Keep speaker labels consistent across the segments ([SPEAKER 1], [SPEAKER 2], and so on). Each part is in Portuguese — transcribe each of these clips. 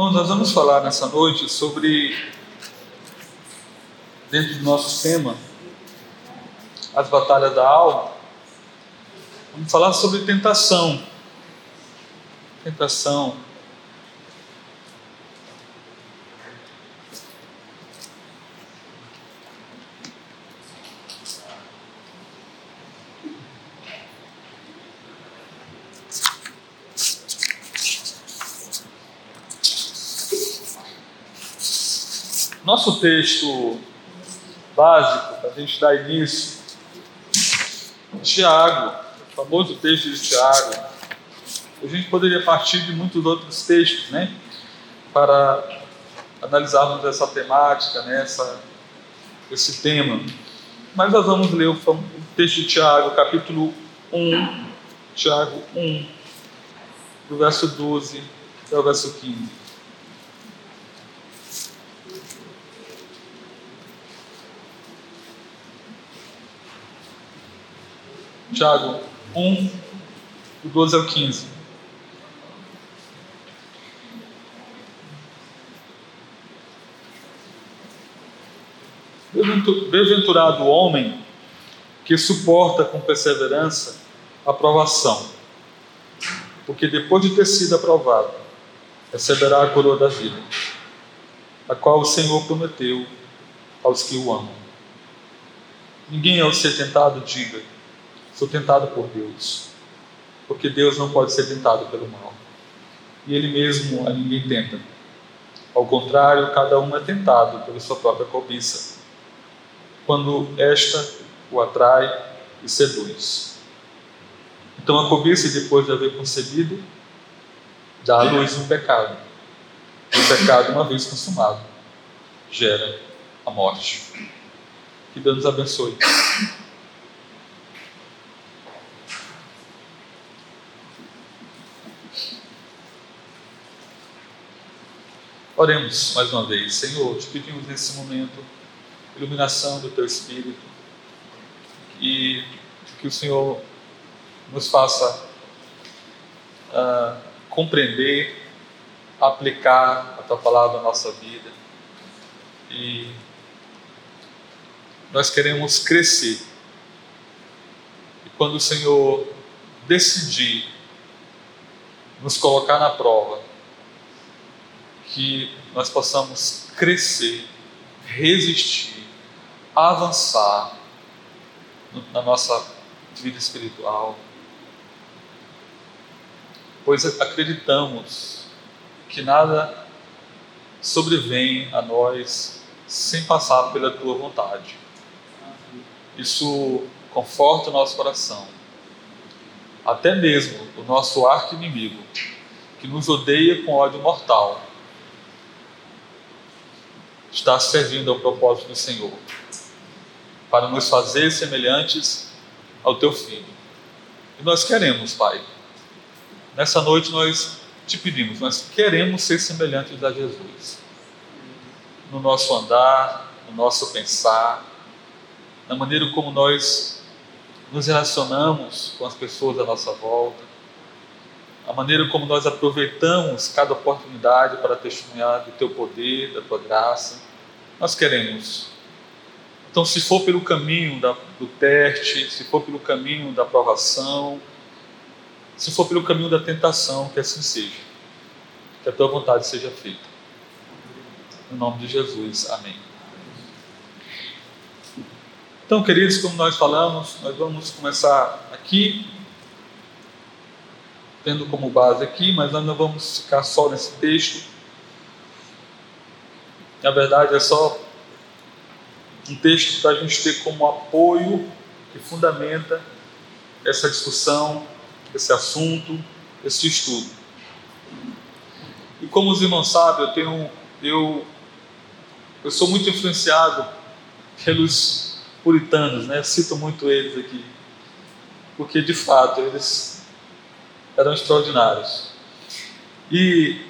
[SPEAKER 1] Bom, nós vamos falar nessa noite sobre, dentro do nosso tema, as batalhas da alma. Vamos falar sobre tentação. Tentação. Nosso texto básico, para a gente dar início, Tiago, o famoso texto de Tiago. A gente poderia partir de muitos outros textos, né? Para analisarmos essa temática, né? essa, esse tema. Mas nós vamos ler o, o texto de Tiago, capítulo 1, Tiago 1, do verso 12 até o verso 15. Tiago 1, do 12 ao 15. Bem-aventurado o homem que suporta com perseverança a provação, porque depois de ter sido aprovado, receberá a coroa da vida, a qual o Senhor prometeu aos que o amam. Ninguém ao ser tentado diga, Sou tentado por Deus, porque Deus não pode ser tentado pelo mal. E Ele mesmo a ninguém tenta. Ao contrário, cada um é tentado pela sua própria cobiça, quando esta o atrai e seduz. Então a cobiça, depois de haver concebido, dá à luz um pecado. O pecado, uma vez consumado, gera a morte. Que Deus nos abençoe. Oremos mais uma vez. Senhor, te pedimos nesse momento iluminação do teu Espírito e que o Senhor nos faça uh, compreender, aplicar a tua palavra à nossa vida e nós queremos crescer. E quando o Senhor decidir nos colocar na prova, que nós possamos crescer, resistir, avançar na nossa vida espiritual, pois acreditamos que nada sobrevém a nós sem passar pela tua vontade. Isso conforta o nosso coração. Até mesmo o nosso arco inimigo, que nos odeia com ódio mortal, está servindo ao propósito do Senhor, para nos fazer semelhantes ao teu filho. E nós queremos, Pai. Nessa noite nós te pedimos, nós queremos ser semelhantes a Jesus. No nosso andar, no nosso pensar, na maneira como nós nos relacionamos com as pessoas à nossa volta, a maneira como nós aproveitamos cada oportunidade para testemunhar do teu poder, da tua graça. Nós queremos. Então, se for pelo caminho da, do teste, se for pelo caminho da aprovação, se for pelo caminho da tentação, que assim seja. Que a tua vontade seja feita. Em nome de Jesus. Amém. Então, queridos, como nós falamos, nós vamos começar aqui tendo como base aqui, mas nós não vamos ficar só nesse texto. Na verdade, é só um texto para a gente ter como apoio que fundamenta essa discussão, esse assunto, esse estudo. E como os irmãos sabem, eu tenho, eu, eu sou muito influenciado pelos puritanos, né? Cito muito eles aqui, porque de fato eles eram extraordinários. E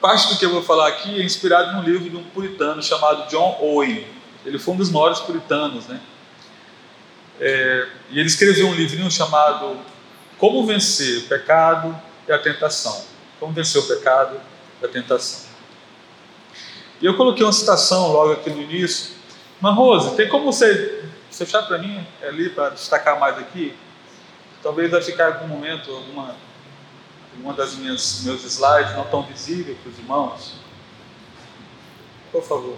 [SPEAKER 1] parte do que eu vou falar aqui é inspirado num livro de um puritano chamado John Owen. Ele foi um dos maiores puritanos, né? É, e ele escreveu um livrinho chamado Como Vencer o Pecado e a Tentação. Como Vencer o Pecado e a Tentação. E eu coloquei uma citação logo aqui no início. Mas, Rose, tem como você fechar para mim ali, para destacar mais aqui? Talvez vai ficar algum momento alguma uma das minhas meus slides não tão visível para os irmãos. Por favor.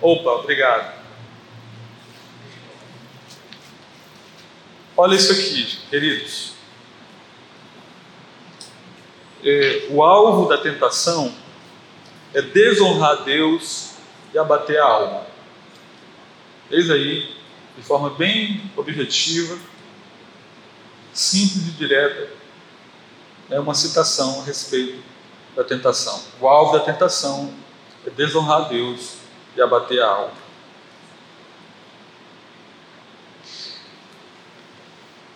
[SPEAKER 1] Opa, obrigado. Olha isso aqui, queridos. É, o alvo da tentação é desonrar Deus e abater a alma. Eis aí, de forma bem objetiva, simples e direta, é uma citação a respeito da tentação. O alvo da tentação é desonrar Deus e abater a alma.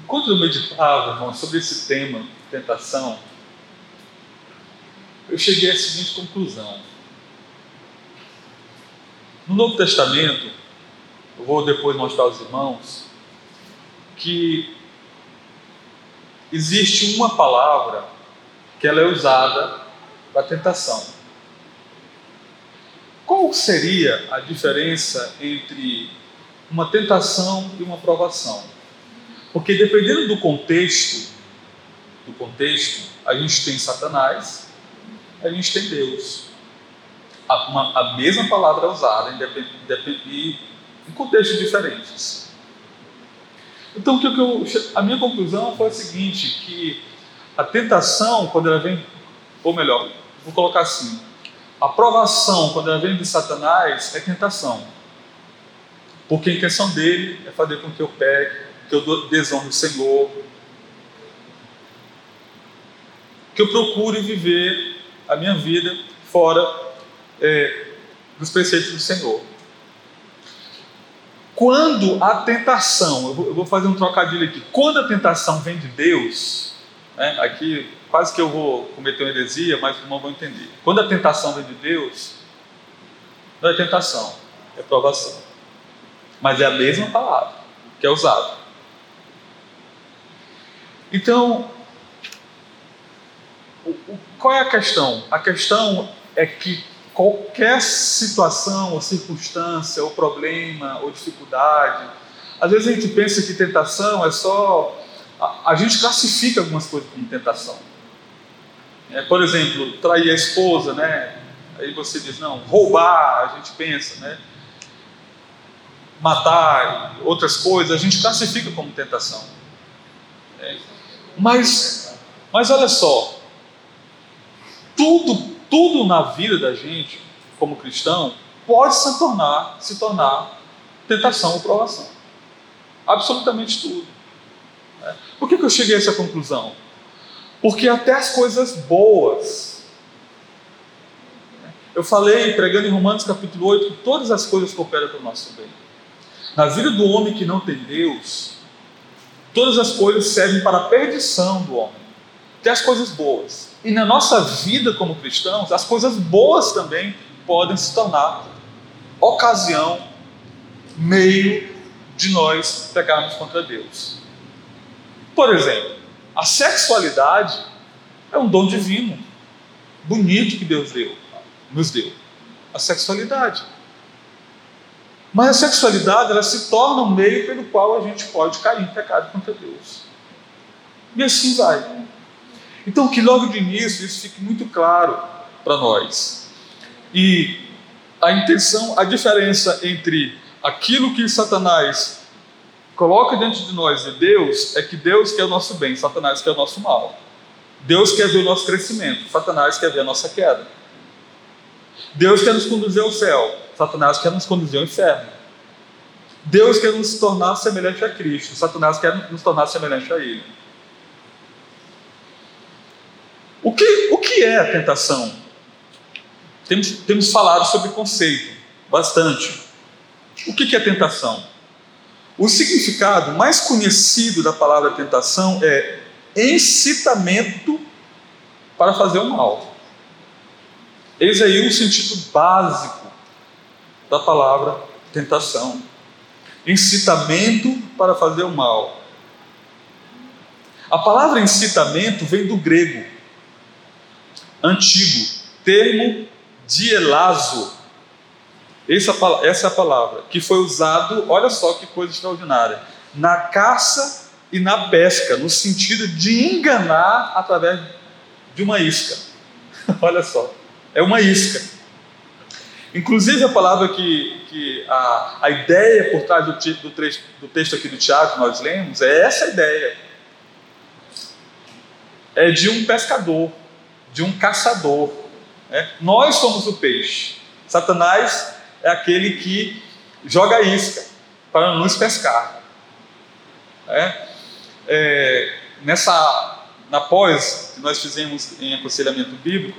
[SPEAKER 1] Enquanto eu meditava, irmão, sobre esse tema, tentação, eu cheguei à seguinte conclusão. No Novo Testamento, eu vou depois mostrar aos irmãos, que existe uma palavra que ela é usada para tentação. Qual seria a diferença entre uma tentação e uma provação? Porque dependendo do contexto, do contexto, a gente tem Satanás, a gente tem Deus. A, uma, a mesma palavra é usada em, em contextos diferentes. Então, o que eu, a minha conclusão foi a seguinte, que a tentação, quando ela vem, ou melhor, vou colocar assim, a provação, quando ela vem de Satanás, é tentação. Porque a intenção dele é fazer com que eu pegue, que eu desonre o Senhor, que eu procure viver a minha vida fora é, dos preceitos do Senhor. Quando a tentação, eu vou fazer um trocadilho aqui, quando a tentação vem de Deus, né, aqui quase que eu vou cometer uma heresia, mas irmãos vão entender. Quando a tentação vem de Deus, não é tentação, é provação. Mas é a mesma palavra que é usada. Então, qual é a questão? A questão é que qualquer situação, ou circunstância, ou problema, ou dificuldade, às vezes a gente pensa que tentação é só. A, a gente classifica algumas coisas como tentação. É, por exemplo, trair a esposa, né? Aí você diz, não, roubar, a gente pensa, né? Matar, outras coisas, a gente classifica como tentação. É. Mas, mas olha só, tudo tudo na vida da gente, como cristão, pode se tornar, se tornar tentação ou provação. Absolutamente tudo. Né? Por que, que eu cheguei a essa conclusão? Porque até as coisas boas. Né? Eu falei, pregando em Romanos capítulo 8, que todas as coisas cooperam para o nosso bem. Na vida do homem que não tem Deus, todas as coisas servem para a perdição do homem. Até as coisas boas. E na nossa vida como cristãos, as coisas boas também podem se tornar ocasião, meio de nós pegarmos contra Deus. Por exemplo, a sexualidade é um dom divino, bonito que Deus deu, nos deu. A sexualidade. Mas a sexualidade ela se torna um meio pelo qual a gente pode cair em pecado contra Deus. E assim vai. Então, que logo de início isso fique muito claro para nós. E a intenção, a diferença entre aquilo que Satanás coloca diante de nós e Deus é que Deus quer o nosso bem, Satanás quer o nosso mal. Deus quer ver o nosso crescimento, Satanás quer ver a nossa queda. Deus quer nos conduzir ao céu, Satanás quer nos conduzir ao inferno. Deus quer nos tornar semelhante a Cristo, Satanás quer nos tornar semelhante a Ele. O que, o que é a tentação? Temos, temos falado sobre conceito, bastante. O que, que é tentação? O significado mais conhecido da palavra tentação é incitamento para fazer o mal. Eis aí o sentido básico da palavra tentação. Incitamento para fazer o mal. A palavra incitamento vem do grego antigo, termo dielazo, Essa, essa é a palavra que foi usado, olha só que coisa extraordinária, na caça e na pesca, no sentido de enganar através de uma isca. olha só, é uma isca. Inclusive a palavra que, que a, a ideia por trás do, do, do texto aqui do Tiago nós lemos é essa ideia. É de um pescador, de um caçador. Né? Nós somos o peixe. Satanás é aquele que joga isca para nos pescar. É? É, nessa, na pós que nós fizemos em aconselhamento bíblico,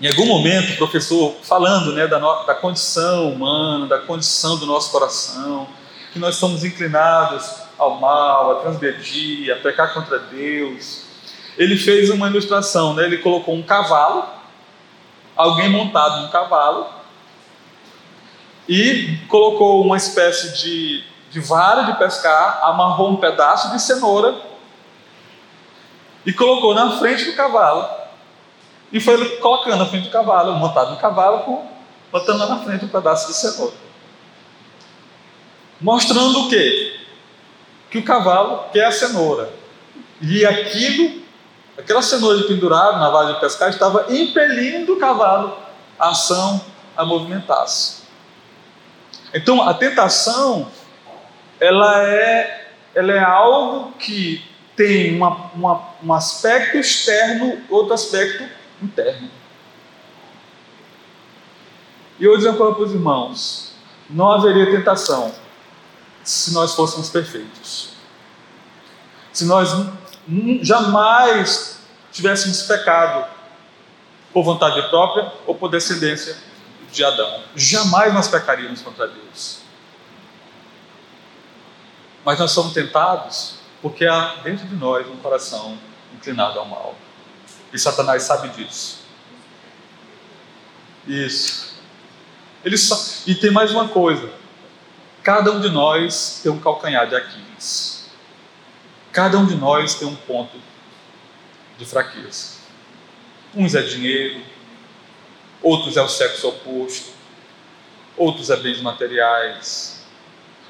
[SPEAKER 1] em algum momento o professor falando né, da, no, da condição humana, da condição do nosso coração, que nós somos inclinados ao mal, a transgredir, a pecar contra Deus. Ele fez uma ilustração, né? ele colocou um cavalo, alguém montado num cavalo, e colocou uma espécie de, de vara de pescar, amarrou um pedaço de cenoura e colocou na frente do cavalo. E foi colocando na frente do cavalo, montado no cavalo, com, botando lá na frente um pedaço de cenoura. Mostrando o quê? Que o cavalo quer a cenoura. E aquilo, aquela cenoura de pendurado na vara de pescar, estava impelindo o cavalo a ação a movimentar-se. Então, a tentação, ela é, ela é algo que tem uma, uma, um aspecto externo, outro aspecto interno. E eu dizer para os irmãos: não haveria tentação se nós fôssemos perfeitos. Se nós jamais tivéssemos pecado por vontade própria ou por descendência de Adão. Jamais nós pecaríamos contra Deus. Mas nós somos tentados porque há dentro de nós um coração inclinado ao mal. E Satanás sabe disso. Isso. Ele só... E tem mais uma coisa. Cada um de nós tem um calcanhar de Aquiles. Cada um de nós tem um ponto de fraqueza. Uns é dinheiro, outros é o sexo oposto, outros é bens materiais,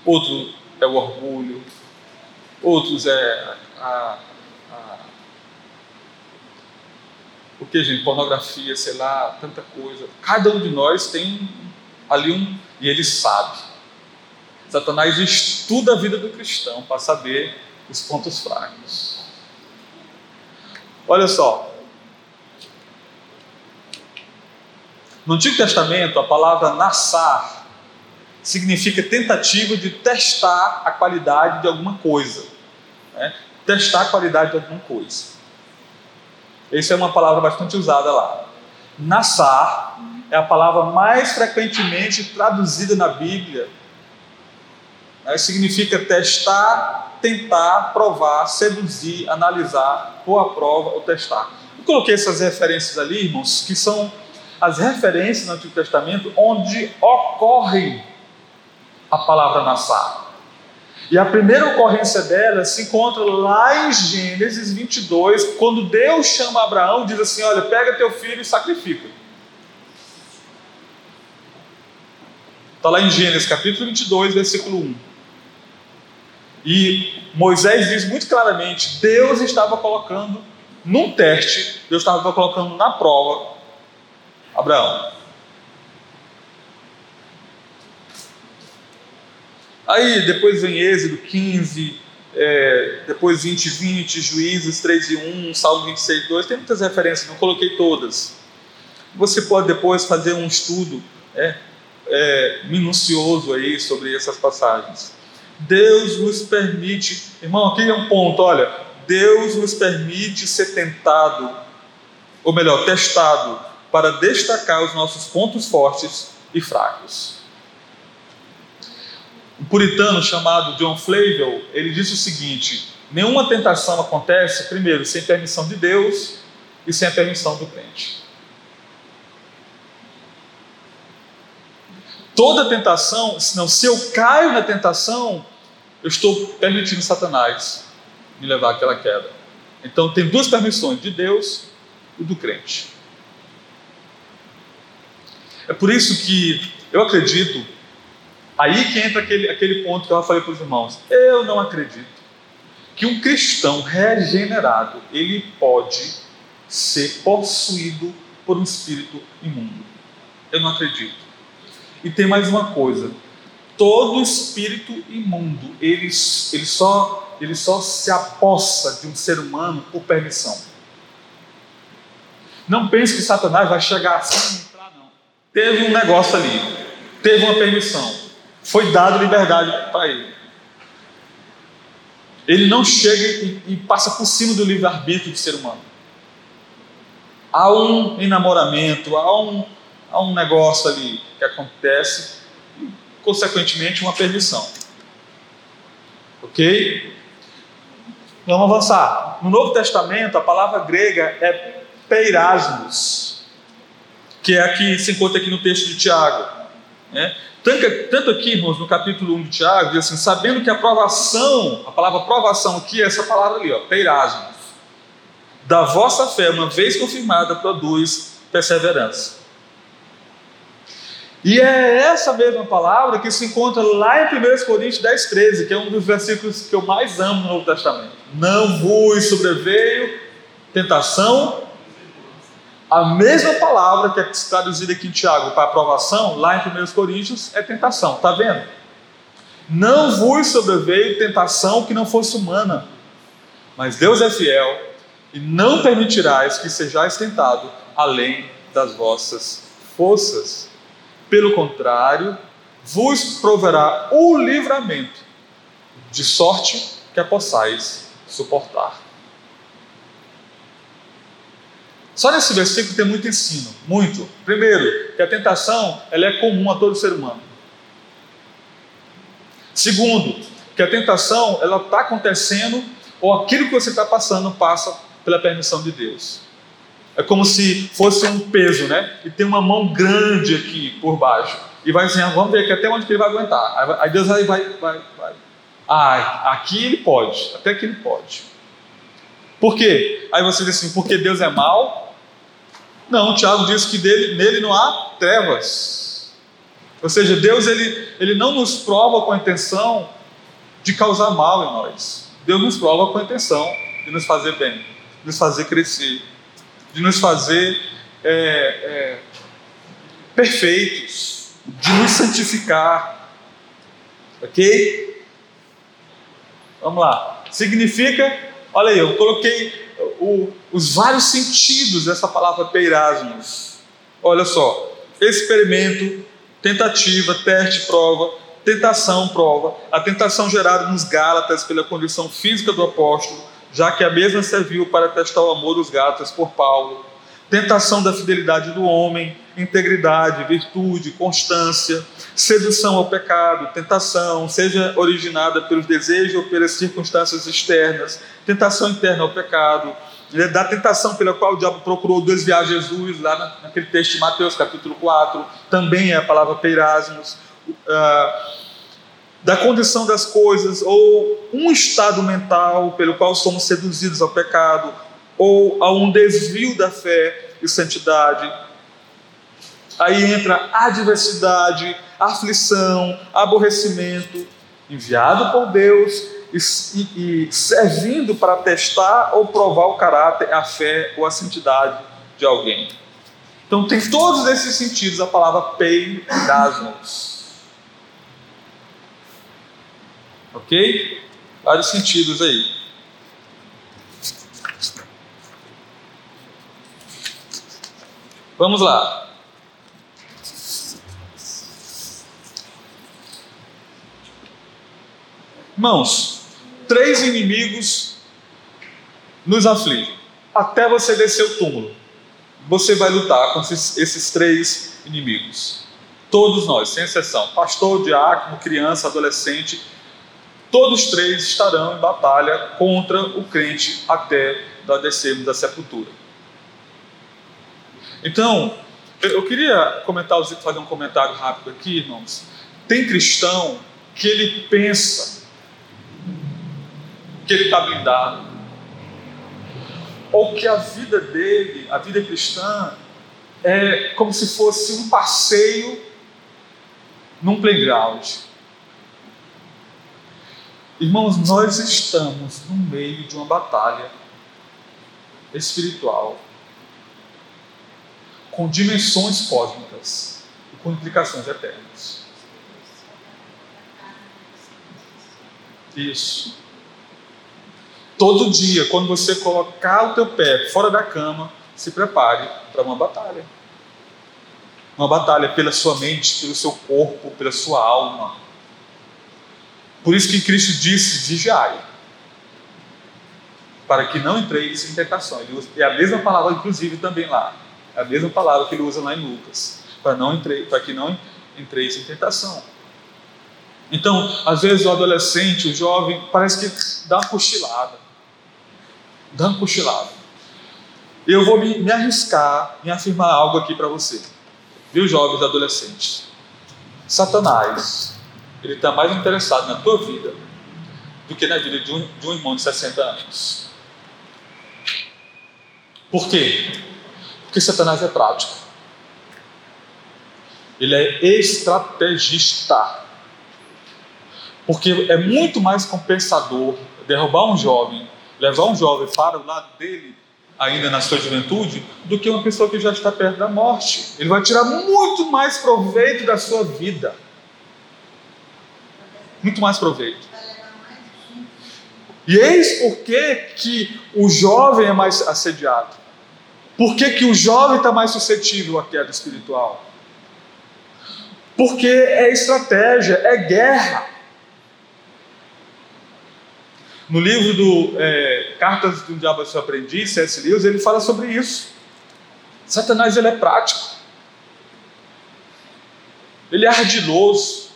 [SPEAKER 1] outro é o orgulho, outros é a, a o que, gente? Pornografia, sei lá, tanta coisa. Cada um de nós tem ali um. E ele sabe. Satanás estuda a vida do cristão para saber os pontos fracos. Olha só, No Antigo Testamento, a palavra nassar significa tentativa de testar a qualidade de alguma coisa. Né? Testar a qualidade de alguma coisa. Essa é uma palavra bastante usada lá. Nassar é a palavra mais frequentemente traduzida na Bíblia. Né? Significa testar, tentar, provar, seduzir, analisar, pôr à prova ou testar. Eu coloquei essas referências ali, irmãos, que são as referências no Antigo Testamento onde ocorre a palavra nassar. E a primeira ocorrência dela se encontra lá em Gênesis 22, quando Deus chama Abraão e diz assim: Olha, pega teu filho e sacrifica. Está lá em Gênesis capítulo 22, versículo 1. E Moisés diz muito claramente: Deus estava colocando num teste, Deus estava colocando na prova Abraão. Aí depois vem Êxodo 15, é, depois 20, 20, Juízes 3 e 1, Salmo 26, 2, tem muitas referências, não coloquei todas. Você pode depois fazer um estudo é, é, minucioso aí sobre essas passagens. Deus nos permite, irmão, aqui é um ponto, olha, Deus nos permite ser tentado, ou melhor, testado para destacar os nossos pontos fortes e fracos. Um puritano chamado John Flavel, ele disse o seguinte: nenhuma tentação acontece, primeiro, sem permissão de Deus e sem a permissão do crente. Toda tentação, senão, se eu caio na tentação, eu estou permitindo Satanás me levar àquela queda. Então tem duas permissões, de Deus e do crente. É por isso que eu acredito, aí que entra aquele, aquele ponto que eu falei para os irmãos. Eu não acredito que um cristão regenerado ele pode ser possuído por um espírito imundo. Eu não acredito. E tem mais uma coisa: todo espírito imundo ele, ele, só, ele só se apossa de um ser humano por permissão. Não pense que Satanás vai chegar assim e entrar, não. Teve um negócio ali, teve uma permissão, foi dado liberdade para ele. Ele não chega e, e passa por cima do livre-arbítrio do ser humano. Há um enamoramento, há um, há um negócio ali que acontece, consequentemente, uma permissão. Ok? Vamos avançar. No Novo Testamento, a palavra grega é peirasmos, que é a que se encontra aqui no texto de Tiago. Né? Tanto, aqui, irmãos, no capítulo 1 de Tiago, diz assim: sabendo que a provação, a palavra provação aqui é essa palavra ali, ó, peirasmos, da vossa fé, uma vez confirmada, produz perseverança. E é essa mesma palavra que se encontra lá em 1 Coríntios 10, 13, que é um dos versículos que eu mais amo no Novo Testamento. Não vos sobreveio tentação a mesma palavra que é traduzida aqui em Tiago para aprovação, lá em 1 Coríntios, é tentação. Está vendo? Não vos sobreveio tentação que não fosse humana, mas Deus é fiel e não permitirás que sejais tentado além das vossas forças. Pelo contrário, vos proverá o livramento, de sorte que a possais suportar. Só nesse versículo tem muito ensino, muito. Primeiro, que a tentação ela é comum a todo ser humano. Segundo, que a tentação ela está acontecendo ou aquilo que você está passando passa pela permissão de Deus. É como se fosse um peso, né? E tem uma mão grande aqui por baixo. E vai assim, ah, vamos ver aqui até onde ele vai aguentar. Aí Deus vai, vai, vai, vai. Ah, aqui ele pode, até que ele pode. Por quê? Aí você diz assim, porque Deus é mau? Não, Tiago diz que dele, nele não há trevas. Ou seja, Deus ele, ele não nos prova com a intenção de causar mal em nós. Deus nos prova com a intenção de nos fazer bem, de nos fazer crescer, de nos fazer é, é, perfeitos, de nos santificar. Ok? Vamos lá. Significa, olha aí, eu coloquei o, os vários sentidos dessa palavra peirasmos. Olha só, experimento, tentativa, teste, prova, tentação, prova. A tentação gerada nos Gálatas pela condição física do apóstolo, já que a mesma serviu para testar o amor dos Gálatas por Paulo. Tentação da fidelidade do homem, integridade, virtude, constância, sedução ao pecado, tentação, seja originada pelos desejos ou pelas circunstâncias externas, tentação interna ao pecado, né, da tentação pela qual o diabo procurou desviar Jesus, lá naquele texto de Mateus capítulo 4, também é a palavra peirasmos, uh, da condição das coisas, ou um estado mental pelo qual somos seduzidos ao pecado, ou a um desvio da fé e santidade. Aí entra adversidade, aflição, aborrecimento, enviado por Deus e, e, servindo para testar ou provar o caráter, a fé ou a santidade de alguém. Então tem todos esses sentidos a palavra peidasmos. Ok? Vários sentidos aí. Vamos lá. Irmãos, três inimigos nos afligem. Até você descer o túmulo, você vai lutar com esses, esses três inimigos. Todos nós, sem exceção, pastor, diácono, criança, adolescente, todos três estarão em batalha contra o crente até nós descermos da sepultura. Então, eu queria comentar, fazer um comentário rápido aqui, irmãos. Tem cristão que ele pensa que ele está blindado, ou que a vida dele, a vida cristã, é como se fosse um passeio num playground. Irmãos, nós estamos no meio de uma batalha espiritual com dimensões cósmicas e com implicações eternas. Isso. Todo dia, quando você colocar o teu pé fora da cama, se prepare para uma batalha. Uma batalha pela sua mente, pelo seu corpo, pela sua alma. Por isso que Cristo disse: vigiai, para que não entreis em tentação. É a mesma palavra, inclusive, também lá. É a mesma palavra que ele usa lá em Lucas. Para, não entre, para que não entreis em tentação. Então, às vezes o adolescente, o jovem, parece que dá uma cochilada. Dá uma cochilada. Eu vou me, me arriscar em afirmar algo aqui para você. Viu, jovens adolescentes? Satanás, ele está mais interessado na tua vida do que na vida de um, de um irmão de 60 anos. Por quê? Porque Satanás é prático. Ele é estrategista. Porque é muito mais compensador derrubar um jovem, levar um jovem para o lado dele ainda na sua juventude, do que uma pessoa que já está perto da morte. Ele vai tirar muito mais proveito da sua vida. Muito mais proveito. E eis por que, que o jovem é mais assediado. Por que, que o jovem está mais suscetível à queda espiritual? Porque é estratégia, é guerra. No livro do é, Cartas do Diabo ao Seu Aprendiz, C.S. Lewis, ele fala sobre isso. Satanás ele é prático. Ele é ardiloso.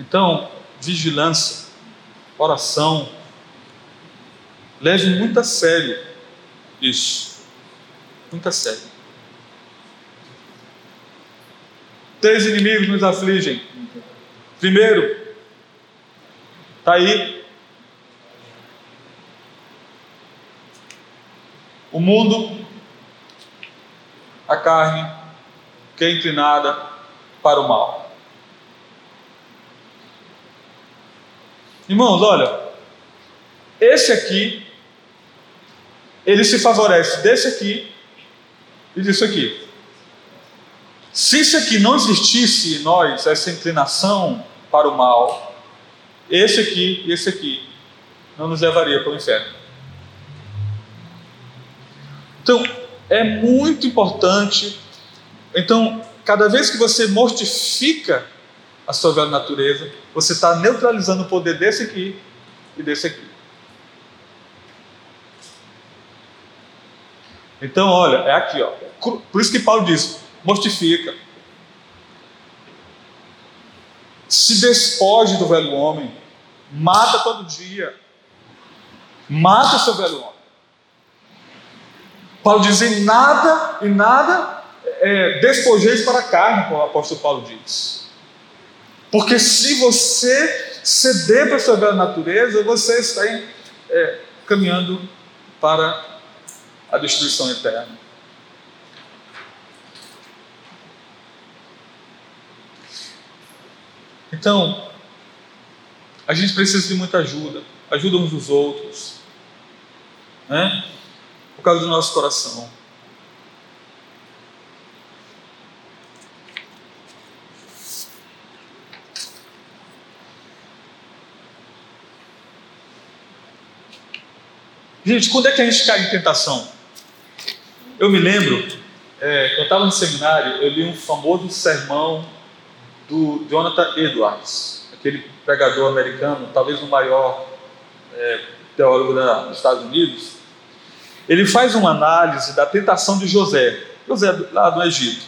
[SPEAKER 1] Então, vigilância, oração, leve muito a sério isso. Muito a sério. Três inimigos nos afligem. Primeiro, está aí. O mundo, a carne, que é inclinada para o mal. Irmãos, olha, esse aqui, ele se favorece desse aqui e disso aqui. Se isso aqui não existisse em nós, essa inclinação para o mal, esse aqui e esse aqui não nos levaria para o inferno. Então, é muito importante. Então, cada vez que você mortifica a sua velha natureza, você está neutralizando o poder desse aqui e desse aqui. Então, olha, é aqui, ó. Por isso que Paulo diz: mortifica. Se despoje do velho homem, mata todo dia, mata o seu velho homem. Paulo diz: em nada, em nada é, despojeis para a carne, como o apóstolo Paulo diz. Porque se você ceder para a sua velha natureza, você está é, caminhando para a destruição eterna. Então, a gente precisa de muita ajuda, ajuda uns dos outros, né? Por causa do nosso coração. Gente, quando é que a gente cai em tentação? Eu me lembro, é, eu estava no seminário, eu li um famoso sermão do Jonathan Edwards, aquele pregador americano, talvez o maior é, teólogo da, dos Estados Unidos. Ele faz uma análise da tentação de José, José lá do Egito.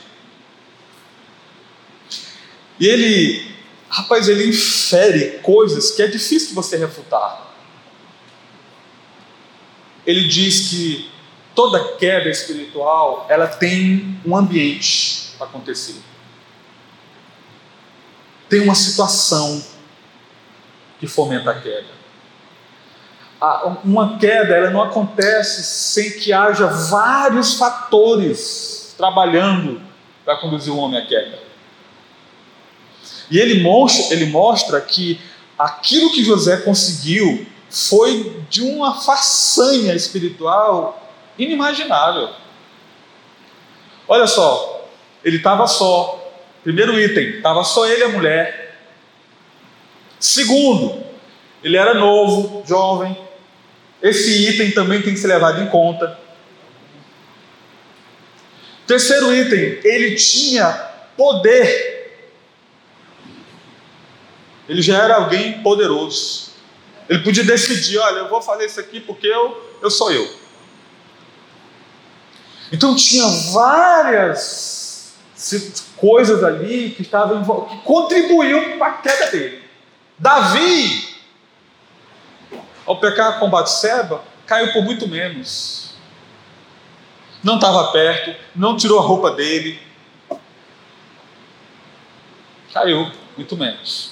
[SPEAKER 1] E ele, rapaz, ele infere coisas que é difícil você refutar. Ele diz que toda queda espiritual, ela tem um ambiente acontecer tem uma situação que fomenta a queda. uma queda ela não acontece sem que haja vários fatores trabalhando para conduzir o homem à queda. E ele mostra, ele mostra que aquilo que José conseguiu foi de uma façanha espiritual inimaginável. Olha só, ele estava só. Primeiro item, estava só ele e a mulher. Segundo, ele era novo, jovem. Esse item também tem que ser levado em conta. Terceiro item, ele tinha poder. Ele já era alguém poderoso. Ele podia decidir: olha, eu vou fazer isso aqui porque eu, eu sou eu. Então tinha várias coisas ali que estavam que contribuíam para a queda dele. Davi, ao pecar com Batseba, caiu por muito menos. Não estava perto, não tirou a roupa dele. Caiu muito menos.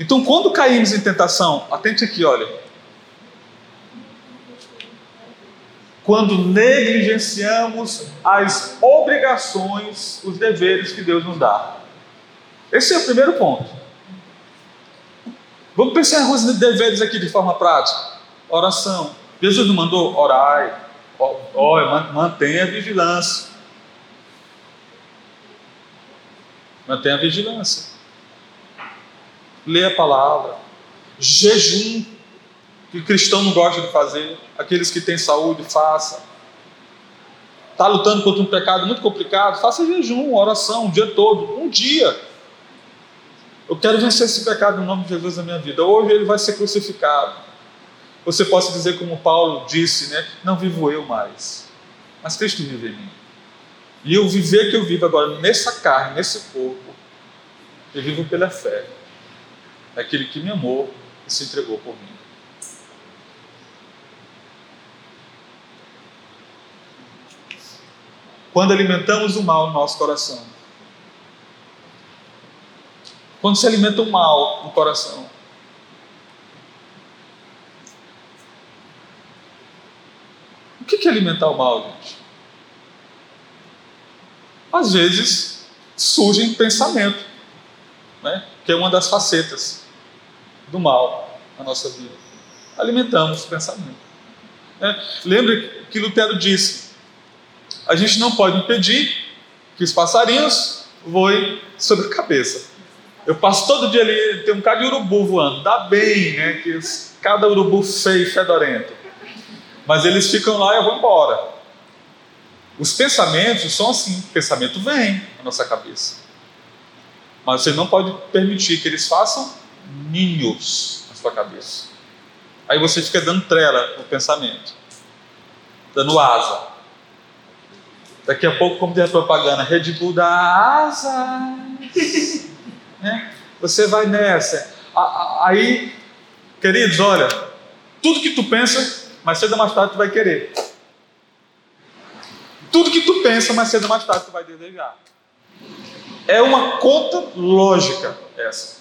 [SPEAKER 1] Então, quando caímos em tentação, atente aqui, olha. Quando negligenciamos as obrigações, os deveres que Deus nos dá. Esse é o primeiro ponto. Vamos pensar em alguns deveres aqui de forma prática. Oração. Jesus nos mandou orar, mantenha a vigilância. Mantenha a vigilância lê a palavra, jejum, que o cristão não gosta de fazer, aqueles que têm saúde, faça. Está lutando contra um pecado muito complicado, faça jejum, oração, o dia todo, um dia. Eu quero vencer esse pecado no nome de Jesus na minha vida. Hoje ele vai ser crucificado. Você pode dizer como Paulo disse, né? Não vivo eu mais, mas Cristo vive em mim. E eu viver que eu vivo agora nessa carne, nesse corpo, eu vivo pela fé daquele que me amou e se entregou por mim. Quando alimentamos o mal no nosso coração, quando se alimenta o mal no coração, o que é alimentar o mal, gente? Às vezes surgem pensamento, né? que é uma das facetas do mal na nossa vida. Alimentamos o pensamento. Né? Lembre que Lutero disse: a gente não pode impedir que os passarinhos voem sobre a cabeça. Eu passo todo dia ali, tem um cara de urubu voando, dá bem, né? Que cada urubu feio fedorento. Mas eles ficam lá e eu vou embora. Os pensamentos são assim: o pensamento vem na nossa cabeça. Mas você não pode permitir que eles façam ninhos na sua cabeça. Aí você fica dando trela no pensamento, dando asa. Daqui a pouco, como tem a propaganda, Red Bull dá asas. né? Você vai nessa. Aí, queridos, olha, tudo que tu pensa, mais cedo ou mais tarde tu vai querer. Tudo que tu pensa, mais cedo ou mais tarde tu vai desejar. É uma conta lógica essa.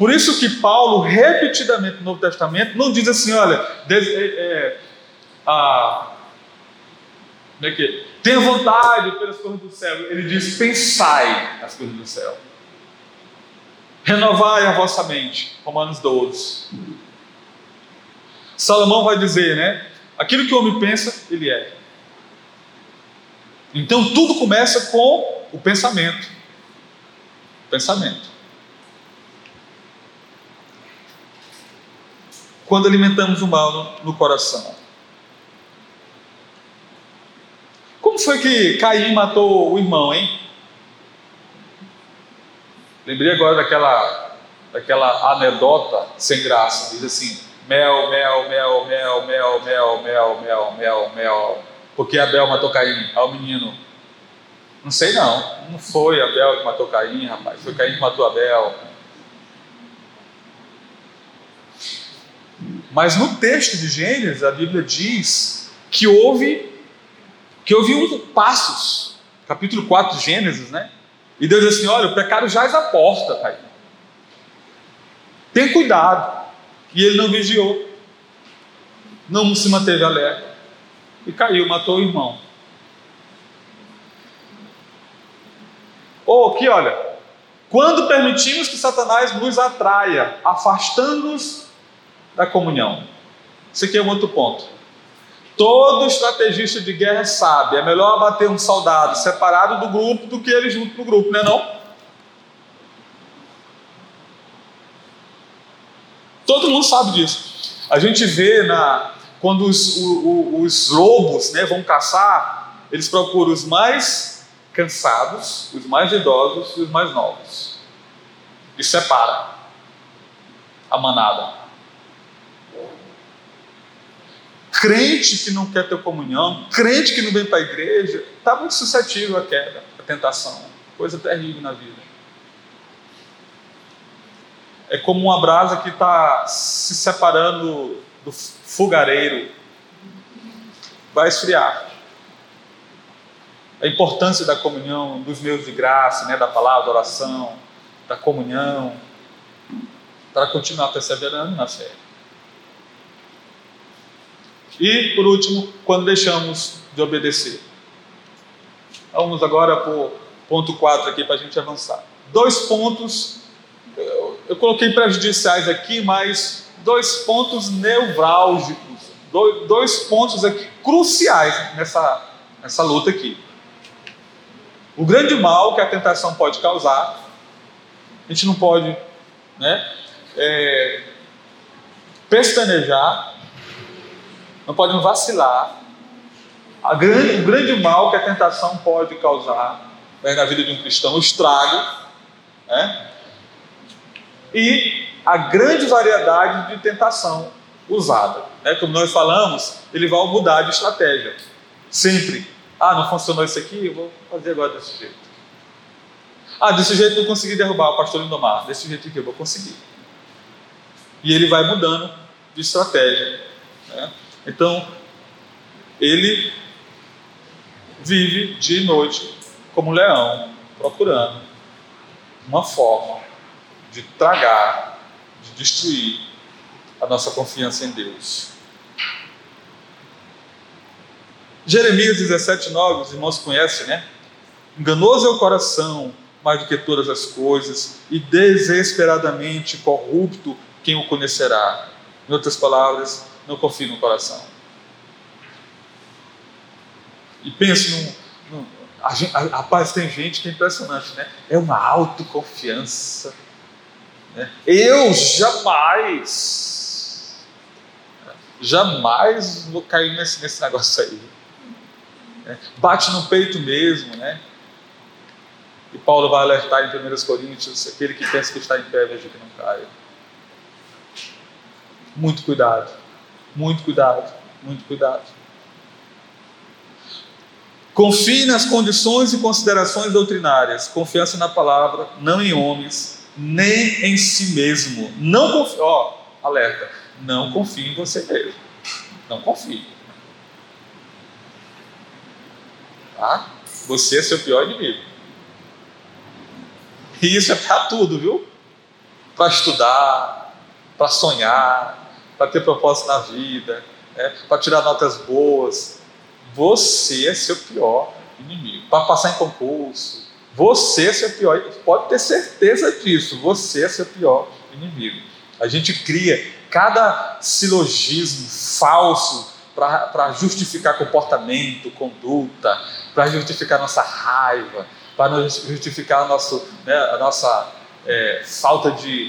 [SPEAKER 1] Por isso que Paulo, repetidamente no Novo Testamento, não diz assim, olha, é, é, a, é que, tenha vontade pelas coisas do céu. Ele diz, pensai nas coisas do céu. Renovai a vossa mente. Romanos 12. Salomão vai dizer, né? Aquilo que o homem pensa, ele é. Então tudo começa com o pensamento. Pensamento. Quando alimentamos o mal no, no coração. Como foi que Caim matou o irmão, hein? Lembrei agora daquela, daquela anedota sem graça. Diz assim: mel, mel, mel, mel, mel, mel, mel, mel, mel, mel. Porque Abel matou Caim? Ao menino. Não sei não. Não foi Abel que matou Caim, rapaz. Foi Caim que matou Abel. Mas no texto de Gênesis, a Bíblia diz que houve que houve um passos, capítulo 4 de Gênesis, né? E Deus diz assim: olha, o pecado jaz à porta, Caim. Tem cuidado. E ele não vigiou, não se manteve alerta e caiu, matou o irmão. Ou aqui, olha, quando permitimos que Satanás nos atraia, afastando-nos da comunhão. Isso aqui é um outro ponto. Todo estrategista de guerra sabe, é melhor abater um soldado separado do grupo do que ele junto no grupo, não é não? Todo mundo sabe disso. A gente vê na, quando os, o, os lobos né, vão caçar, eles procuram os mais cansados, os mais idosos e os mais novos. E separa a manada. Crente que não quer ter comunhão, crente que não vem para a igreja, está muito suscetível à queda, à tentação. Coisa terrível na vida. É como uma brasa que está se separando do fogareiro, vai esfriar. A importância da comunhão, dos meios de graça, né, da palavra, da oração, da comunhão, para continuar perseverando na fé. E, por último, quando deixamos de obedecer. Vamos agora para o ponto 4 aqui para a gente avançar. Dois pontos, eu, eu coloquei prejudiciais aqui, mas dois pontos nevrálgicos, dois, dois pontos aqui cruciais nessa, nessa luta aqui. O grande mal que a tentação pode causar, a gente não pode né, é, pestanejar, não pode vacilar. Grande, o grande mal que a tentação pode causar né, na vida de um cristão, o estrago, né, e a grande variedade de tentação usada. Né? Como nós falamos, ele vai mudar de estratégia. Sempre. Ah, não funcionou isso aqui, eu vou fazer agora desse jeito. Ah, desse jeito eu consegui derrubar o pastor Lindomar. Desse jeito aqui eu vou conseguir. E ele vai mudando de estratégia. Né? Então, ele vive dia e noite como um leão, procurando uma forma de tragar de destruir a nossa confiança em Deus. Jeremias 17, 9, os irmãos conhecem, né? Enganoso é o coração mais do que todas as coisas, e desesperadamente corrupto quem o conhecerá. Em outras palavras, não confie no coração. E pense num. num a, a, rapaz, tem gente que é impressionante, né? É uma autoconfiança né? Eu jamais, jamais vou cair nesse, nesse negócio aí. Né? Bate no peito mesmo, né? E Paulo vai alertar em 1 Coríntios: aquele que pensa que está em pé, veja que não caia. Muito cuidado, muito cuidado, muito cuidado. Confie nas condições e considerações doutrinárias, confiança na palavra, não em homens, nem em si mesmo. Não confie, ó, alerta, não confie em você mesmo. Não confie. Tá? Você é seu pior inimigo. E isso é para tudo, viu? Para estudar, para sonhar, para ter propósito na vida, né? para tirar notas boas. Você é seu pior inimigo. Para passar em concurso, você é seu pior, pode ter certeza disso, você é seu pior inimigo. A gente cria cada silogismo falso para justificar comportamento, conduta, para justificar nossa raiva, para justificar nosso, né, a nossa é, falta de,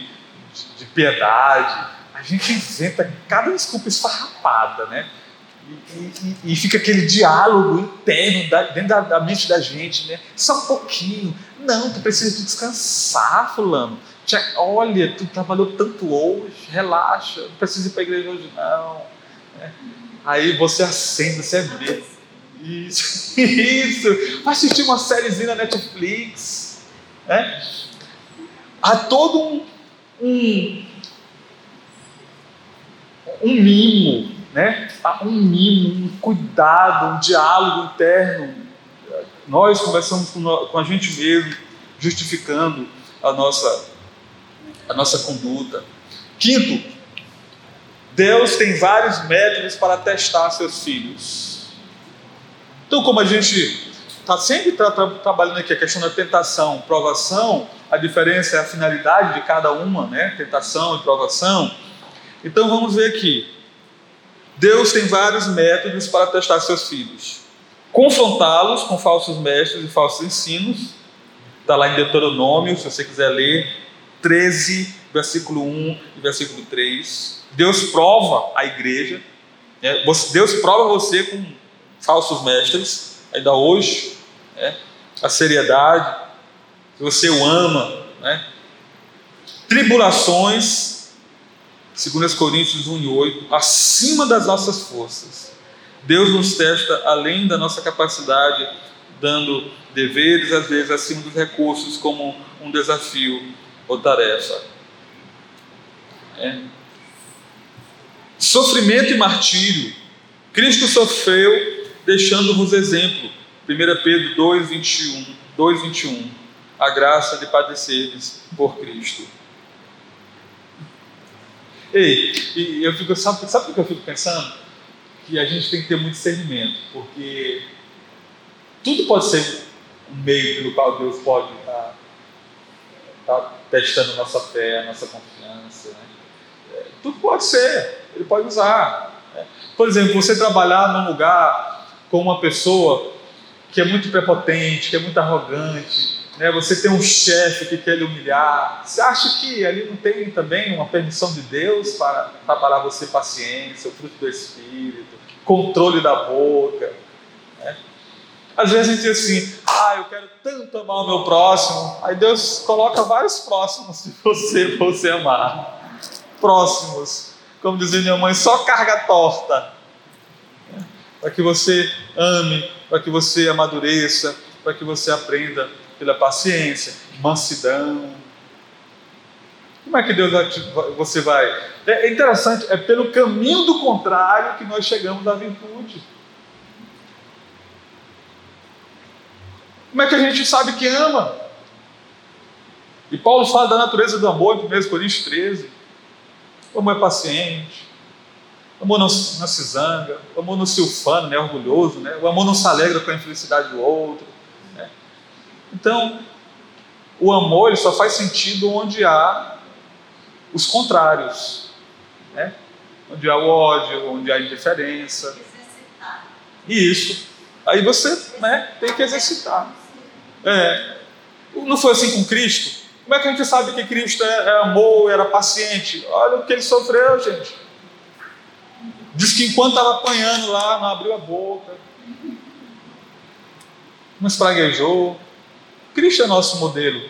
[SPEAKER 1] de, de piedade. A gente inventa cada desculpa esfarrapada, né? E, e, fica aquele diálogo interno da, dentro da, da, mente da gente, né? Só um pouquinho. Não, tu precisa de descansar, fulano. Olha, tu trabalhou tanto hoje, relaxa, não precisa ir para a igreja hoje, não. É. Aí você acende, você vê. Isso, isso. Vai assistir uma sériezinha na Netflix. Né? Há todo um, um, um mimo né? Há um mimo, um cuidado, um diálogo interno. Nós conversamos com a gente mesmo, justificando a nossa, a nossa conduta. Quinto, Deus tem vários métodos para testar seus filhos. Então, como a gente está sempre tra tra trabalhando aqui a questão da tentação, provação, a diferença é a finalidade de cada uma, né? Tentação e provação. Então vamos ver aqui. Deus tem vários métodos para testar seus filhos. Confrontá-los com falsos mestres e falsos ensinos. Está lá em Deuteronômio, se você quiser ler, 13, versículo 1 e versículo 3. Deus prova a igreja. Né? Deus prova você com falsos mestres, ainda hoje. Né? A seriedade, se você o ama. Né? Tribulações, 2 Coríntios 1 e 8, acima das nossas forças. Deus nos testa além da nossa capacidade, dando deveres, às vezes, acima dos recursos, como um desafio ou tarefa. É. Sofrimento e martírio. Cristo sofreu, deixando-vos exemplo. 1 Pedro 2, 21. 2, 21. A graça de padecerdes por Cristo. Ei, e eu fico, sabe, sabe o que eu fico pensando? Que a gente tem que ter muito discernimento, porque tudo pode ser um meio pelo qual Deus pode estar, estar testando nossa fé, nossa confiança. Né? É, tudo pode ser, Ele pode usar. Né? Por exemplo, você trabalhar num lugar com uma pessoa que é muito prepotente, que é muito arrogante, né? você tem um chefe que quer lhe humilhar. Você acha que ali não tem também uma permissão de Deus para preparar você paciência, o fruto do Espírito, controle da boca? Né? Às vezes a gente diz assim: ah, eu quero tanto amar o meu próximo. Aí Deus coloca vários próximos de você para você amar. Próximos. Como dizia minha mãe, só carga torta. Para que você ame, para que você amadureça, para que você aprenda pela paciência, mansidão. Como é que Deus você vai? É interessante, é pelo caminho do contrário que nós chegamos à virtude. Como é que a gente sabe que ama? E Paulo fala da natureza do amor em 1 Coríntios 13. O amor é paciente, o amor não, não se zanga, o amor não se ufana, não é orgulhoso, né? o amor não se alegra com a infelicidade do outro. Então, o amor ele só faz sentido onde há os contrários, né? onde há o ódio, onde há a indiferença. E isso. Aí você né, tem que exercitar. É, não foi assim com Cristo? Como é que a gente sabe que Cristo é, é amor, era paciente? Olha o que ele sofreu, gente. Diz que enquanto estava apanhando lá, não abriu a boca, não espraguejou, Cristo é nosso modelo,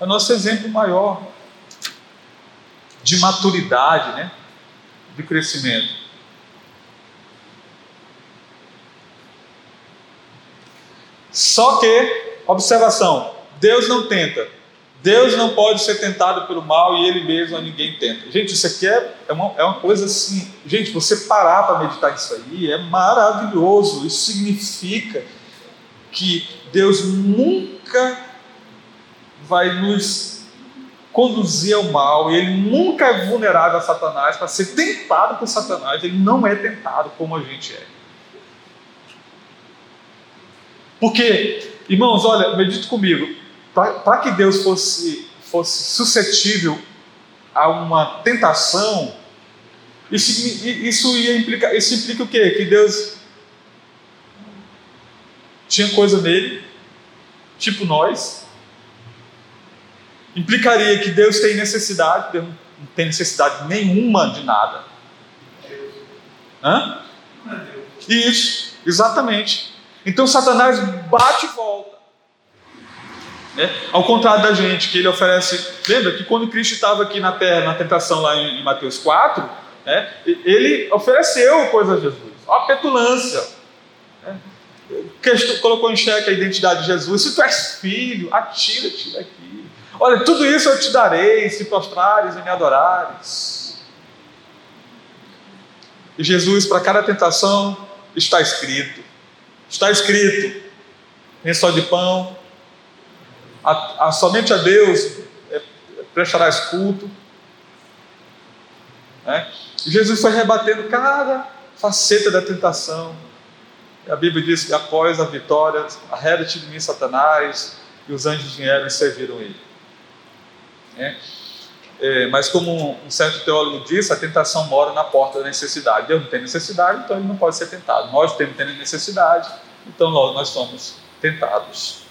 [SPEAKER 1] é nosso exemplo maior de maturidade, né? de crescimento. Só que, observação, Deus não tenta. Deus não pode ser tentado pelo mal e Ele mesmo a ninguém tenta. Gente, isso aqui é, é, uma, é uma coisa assim. Gente, você parar para meditar isso aí é maravilhoso. Isso significa que Deus nunca vai nos conduzir ao mal, e ele nunca é vulnerável a Satanás para ser tentado por Satanás, ele não é tentado como a gente é. Porque, irmãos, olha, medite comigo, para que Deus fosse, fosse suscetível a uma tentação, isso, isso ia implicar, isso implica o quê? Que Deus tinha coisa nele, tipo nós, implicaria que Deus tem necessidade, Deus não tem necessidade nenhuma de nada. Hã? Isso, exatamente. Então Satanás bate e volta. Né? Ao contrário da gente, que ele oferece. Lembra que quando Cristo estava aqui na terra, na tentação lá em, Mateus 4, né? ele ofereceu coisa a Jesus. a petulância. Né? Colocou em xeque a identidade de Jesus. Se tu és filho, atira-te daqui. Olha, tudo isso eu te darei se prostrares e me adorares. E Jesus, para cada tentação, está escrito: está escrito, nem só de pão, a, a, somente a Deus é, prestarás culto. Né? E Jesus foi rebatendo cada faceta da tentação. A Bíblia diz que após a vitória, arreda-te de mim, Satanás, e os anjos vieram e serviram ele. É. É, mas como um certo teólogo disse, a tentação mora na porta da necessidade. Deus não tem necessidade, então ele não pode ser tentado. Nós temos necessidade, então nós, nós somos tentados.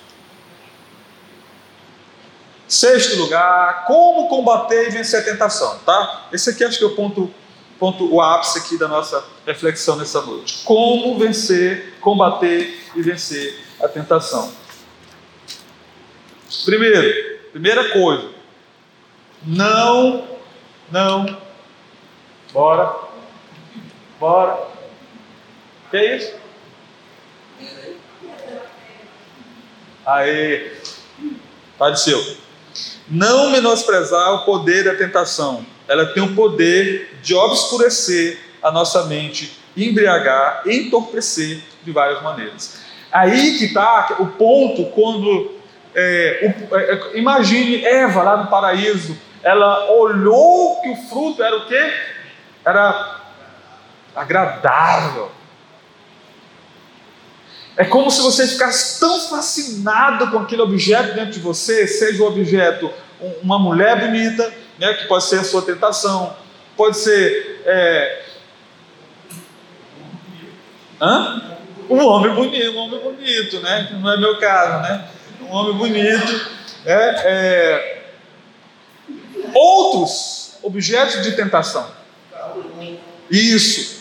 [SPEAKER 1] Sexto lugar, como combater e vencer a tentação, tá? Esse aqui acho que é o ponto, ponto o ápice aqui da nossa reflexão nessa noite. Como vencer, combater e vencer a tentação. Primeiro, primeira coisa, não, não, bora, bora. Que é isso? Aí, apareceu. Não menosprezar o poder da tentação. Ela tem o poder de obscurecer a nossa mente, embriagar, entorpecer de várias maneiras. Aí que está o ponto quando é, o, é, é, imagine Eva lá no paraíso, ela olhou que o fruto era o quê? Era agradável. É como se você ficasse tão fascinado com aquele objeto dentro de você, seja o objeto uma mulher bonita, né, que pode ser a sua tentação, pode ser é... Hã? um homem bonito, um homem bonito, né? Não é meu caso, né? Um homem bonito, é, é... outros objetos de tentação. Isso.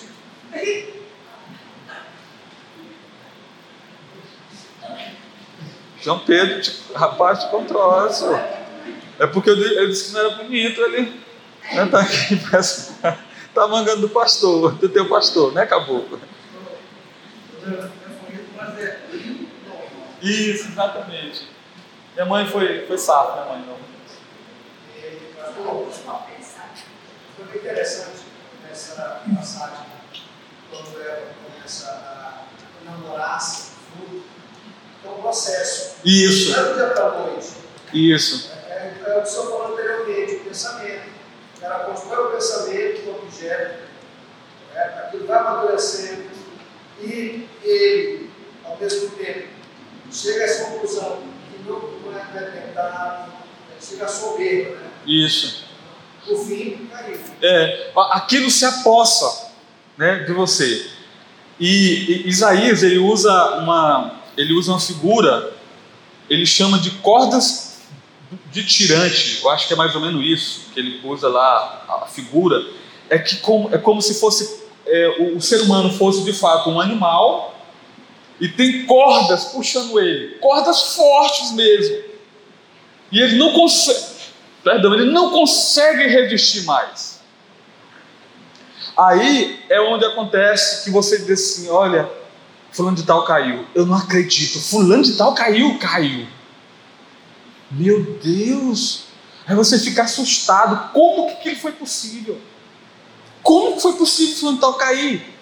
[SPEAKER 1] João Pedro, tipo, rapaz, te controla, senhor. É porque eu, disse que não era bonito, ele né, tá aqui, parece, tá mangando do pastor, do teu pastor, né, caboclo? Isso, exatamente. Minha mãe foi, foi safa, minha mãe não.
[SPEAKER 2] Foi bem interessante nessa passagem, quando ela começa a namorar-se, é um processo.
[SPEAKER 1] Isso.
[SPEAKER 2] Não é do dia para a noite.
[SPEAKER 1] Isso.
[SPEAKER 2] É, é, é o que o senhor falou anteriormente, o pensamento. Ela constrói o pensamento, o objeto, é, aquilo vai amadurecendo e ele, ao mesmo tempo, chega a essa conclusão que não, não é tentado, chega a soberba. Né?
[SPEAKER 1] Isso. É, aquilo se apossa né, de você. E, e Isaías ele usa uma ele usa uma figura, ele chama de cordas de tirante. Eu acho que é mais ou menos isso que ele usa lá a figura. É que como, é como se fosse é, o, o ser humano fosse de fato um animal e tem cordas puxando ele, cordas fortes mesmo. E ele não consegue, perdão, ele não consegue resistir mais. Aí é onde acontece que você diz assim: olha, Fulano de Tal caiu. Eu não acredito. Fulano de Tal caiu, caiu. Meu Deus! Aí você fica assustado. Como que foi possível? Como que foi possível Fulano de Tal cair?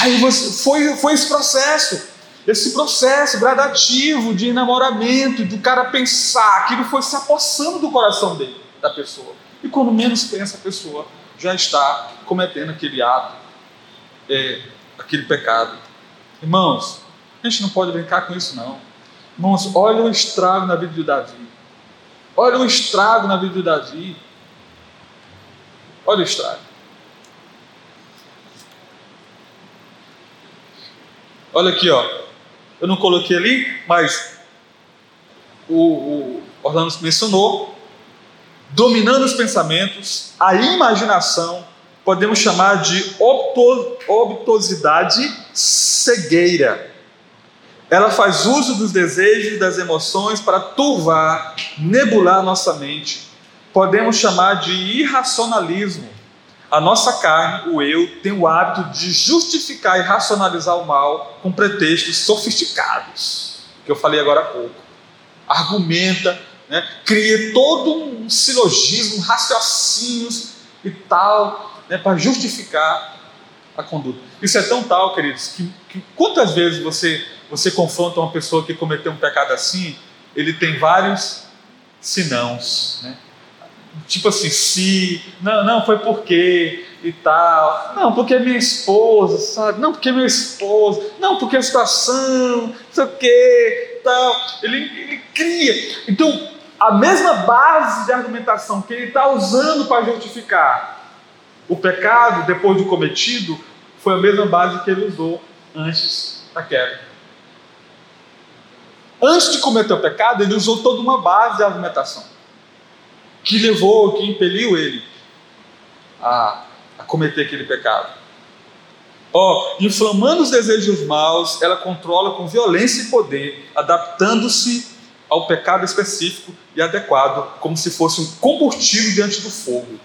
[SPEAKER 1] Aí você, foi, foi esse processo. Esse processo gradativo de enamoramento, de o cara pensar, aquilo foi se apossando do coração dele, da pessoa. E quando menos pensa, a pessoa já está cometendo aquele ato, é, aquele pecado. Irmãos, a gente não pode brincar com isso, não. Irmãos, olha o estrago na vida de Davi. Olha o estrago na vida de Davi. Olha o estrago. Olha aqui, ó. Eu não coloquei ali, mas o, o Orlando mencionou. Dominando os pensamentos, a imaginação, podemos chamar de obtusidade cegueira. Ela faz uso dos desejos e das emoções para turvar, nebular nossa mente. Podemos chamar de irracionalismo. A nossa carne, o eu, tem o hábito de justificar e racionalizar o mal com pretextos sofisticados, que eu falei agora há pouco. Argumenta, né? cria todo um silogismo, raciocínios e tal, né? para justificar a conduta. Isso é tão tal, queridos, que, que quantas vezes você, você confronta uma pessoa que cometeu um pecado assim, ele tem vários sinãos. Né? Tipo assim, se, não, não, foi porque e tal, não, porque minha esposa, sabe, não, porque meu esposo, não, porque a situação, não sei o que, tal, ele, ele cria, então, a mesma base de argumentação que ele está usando para justificar o pecado depois de cometido, foi a mesma base que ele usou antes da queda. Antes de cometer o pecado, ele usou toda uma base de argumentação que levou, que impeliu ele a, a cometer aquele pecado. Ó, oh, inflamando os desejos maus, ela controla com violência e poder, adaptando-se ao pecado específico e adequado, como se fosse um combustível diante do fogo.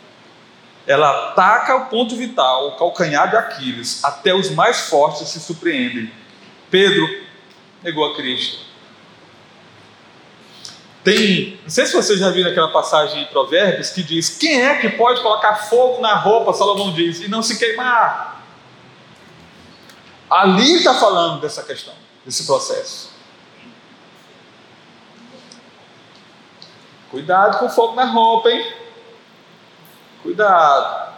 [SPEAKER 1] Ela ataca o ponto vital, o calcanhar de Aquiles, até os mais fortes se surpreendem. Pedro negou a Cristo. Tem, não sei se você já viu aquela passagem em Provérbios que diz: Quem é que pode colocar fogo na roupa, Salomão diz, e não se queimar? Ali está falando dessa questão, desse processo. Cuidado com o fogo na roupa, hein? Cuidado.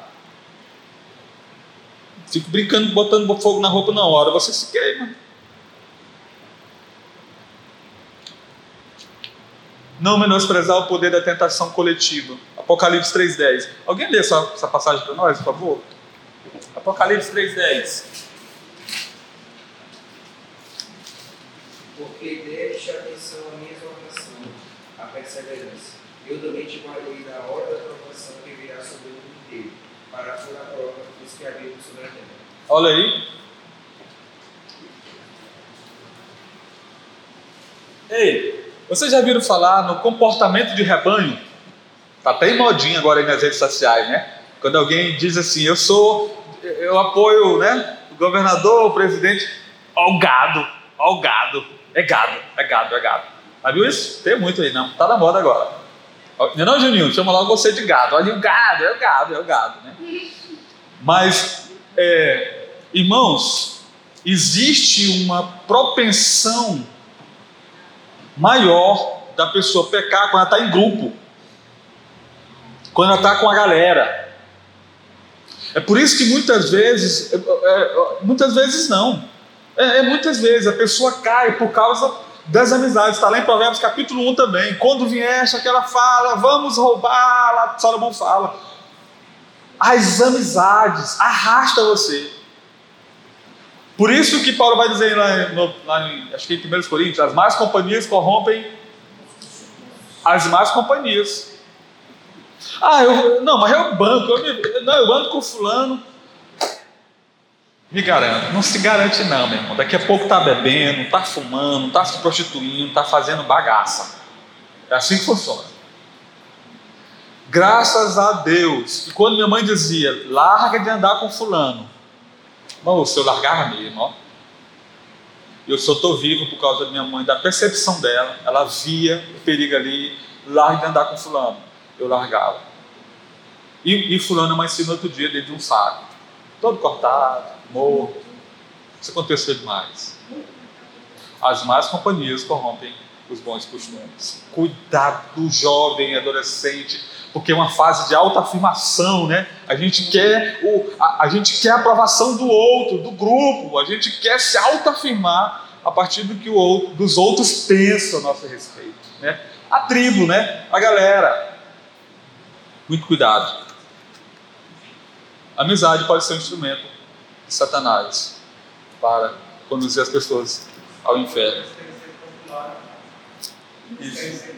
[SPEAKER 1] Fico brincando, botando fogo na roupa, não. Hora você se queima. Não menosprezar o poder da tentação coletiva. Apocalipse 3,10. Alguém lê essa, essa passagem para nós, por favor? Apocalipse 3,10.
[SPEAKER 3] Porque deste atenção à minha exortação, a perseverança. Eu também te guardei da hora da provação que virá sobre o mundo inteiro, para a furar a prova dos que habitam sobre a terra.
[SPEAKER 1] Olha aí. Ei, vocês já viram falar no comportamento de rebanho? Está até em modinha agora nas redes sociais, né? Quando alguém diz assim, eu sou, eu apoio, né? O governador, o presidente, ó o gado, ó o gado, é gado, é gado, é gado. Já viu isso? Tem muito aí, não? Tá na moda agora. Não, não, Juninho, chama logo você de gado. Olha o gado, é o gado, é o gado, né? Mas, é, irmãos, existe uma propensão maior da pessoa pecar quando ela está em grupo, quando ela está com a galera. É por isso que muitas vezes, é, é, muitas vezes não, é, é, muitas vezes a pessoa cai por causa das amizades. Está lá em Provérbios capítulo 1 também. Quando viesse aquela fala, vamos roubar, lá Salomão fala. As amizades arrasta você. Por isso que Paulo vai dizer lá, no, lá em, acho que em 1 Coríntios, as más companhias corrompem as más companhias. Ah, eu, não, mas eu banco, eu, me, não, eu ando com fulano. Me garanto, não se garante não, meu irmão. Daqui a pouco tá bebendo, tá fumando, tá se prostituindo, tá fazendo bagaça. É assim que funciona. Graças a Deus. E quando minha mãe dizia, larga de andar com fulano, Moço, eu largava mesmo, ó. Eu só estou vivo por causa da minha mãe, da percepção dela. Ela via o perigo ali, larga de andar com fulano. Eu largava. E, e fulano amanhecia no outro dia dentro de um saco. Todo cortado, morto. Isso aconteceu demais. As más companhias corrompem os bons costumes. Cuidado do jovem, adolescente, porque é uma fase de autoafirmação, né? A gente quer o, a, a, gente quer a aprovação do outro, do grupo, a gente quer se autoafirmar a partir do que o outro, dos outros pensam a nosso respeito, né? A tribo, né? A galera. Muito cuidado. A amizade pode ser um instrumento de Satanás para conduzir as pessoas ao inferno. Isso.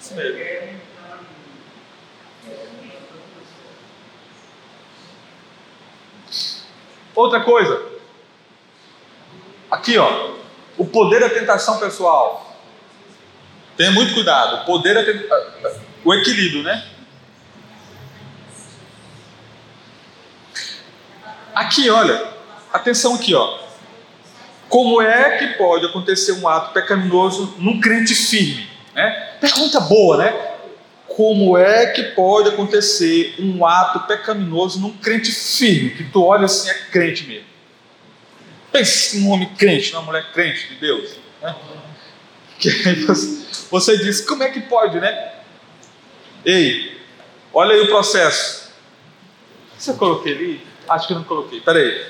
[SPEAKER 1] Isso mesmo. Outra coisa, aqui ó, o poder da tentação pessoal. Tenha muito cuidado. O poder da tentação, o equilíbrio, né? Aqui, olha, atenção aqui, ó. Como é que pode acontecer um ato pecaminoso num crente firme? Né? Pergunta boa, né? Como é que pode acontecer um ato pecaminoso num crente firme, que tu olha assim, é crente mesmo. Pense num homem crente, numa mulher crente de Deus. Né? Que você diz, como é que pode, né? Ei, olha aí o processo. Se eu coloquei ali? Acho que não coloquei. Peraí.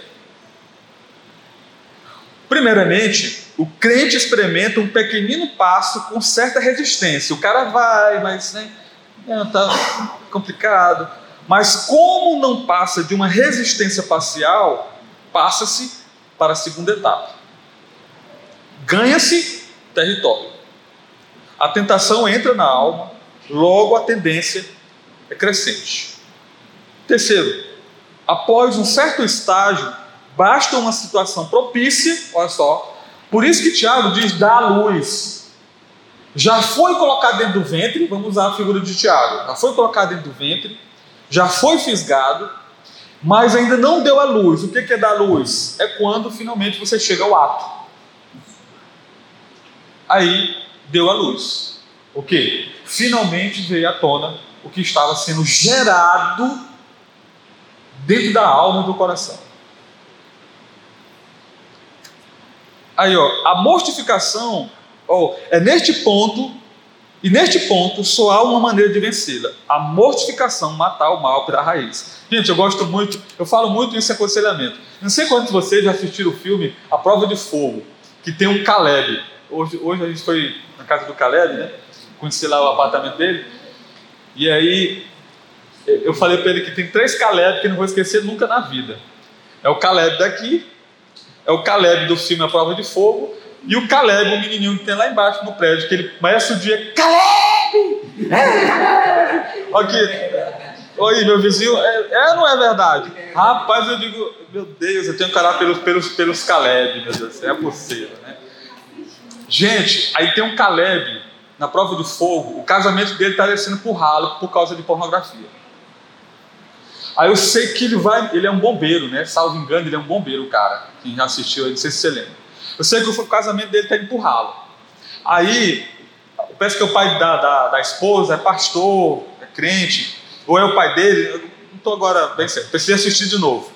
[SPEAKER 1] Primeiramente, o crente experimenta um pequenino passo com certa resistência. O cara vai, mas né, tá complicado. Mas como não passa de uma resistência parcial, passa-se para a segunda etapa. Ganha-se território. A tentação entra na alma, logo a tendência é crescente. Terceiro, após um certo estágio, basta uma situação propícia, olha só, por isso que Tiago diz: dá luz. Já foi colocado dentro do ventre, vamos usar a figura de Tiago, já foi colocado dentro do ventre, já foi fisgado, mas ainda não deu a luz. O que é dar luz? É quando finalmente você chega ao ato. Aí deu a luz. O que? Finalmente veio à tona o que estava sendo gerado dentro da alma e do coração. Aí, ó, a mortificação, ó, é neste ponto, e neste ponto só há uma maneira de vencê-la: a mortificação, matar o mal pela raiz. Gente, eu gosto muito, eu falo muito isso em aconselhamento. Não sei quantos de vocês já assistiram o filme A Prova de Fogo, que tem um Caleb. Hoje, hoje a gente foi na casa do Caleb, né? Conheci lá o apartamento dele. E aí eu falei para ele que tem três Caleb que não vou esquecer nunca na vida. É o Caleb daqui, é o Caleb do filme A Prova de Fogo e o Caleb, o menininho que tem lá embaixo no prédio, que ele começa o dia, Caleb! Aqui. Oi, meu vizinho, é, é não é verdade? Rapaz, eu digo, meu Deus, eu tenho que orar pelos, pelos, pelos Caleb, meu Deus, é possível, né? Gente, aí tem um Caleb na prova de fogo, o casamento dele está descendo por ralo por causa de pornografia. Aí eu sei que ele vai, ele é um bombeiro, né? Salvo engano, ele é um bombeiro, cara. Quem já assistiu, não sei se você lembra. Eu sei que o casamento dele está ralo. Aí, parece que o pai da, da, da, esposa é pastor, é crente, ou é o pai dele, eu não estou agora bem certo, preciso assistir de novo.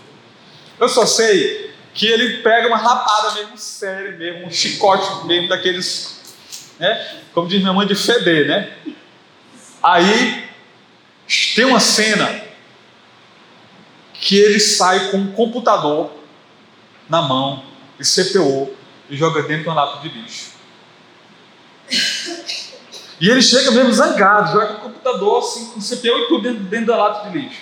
[SPEAKER 1] Eu só sei que ele pega uma lapada mesmo séria, mesmo, um chicote mesmo daqueles, né? Como diz minha mãe, de feder, né? Aí tem uma cena que ele sai com um computador na mão e CPU e joga dentro de uma lata de lixo. E ele chega mesmo zangado, joga o computador assim, com CPU e tudo dentro, dentro da lata de lixo.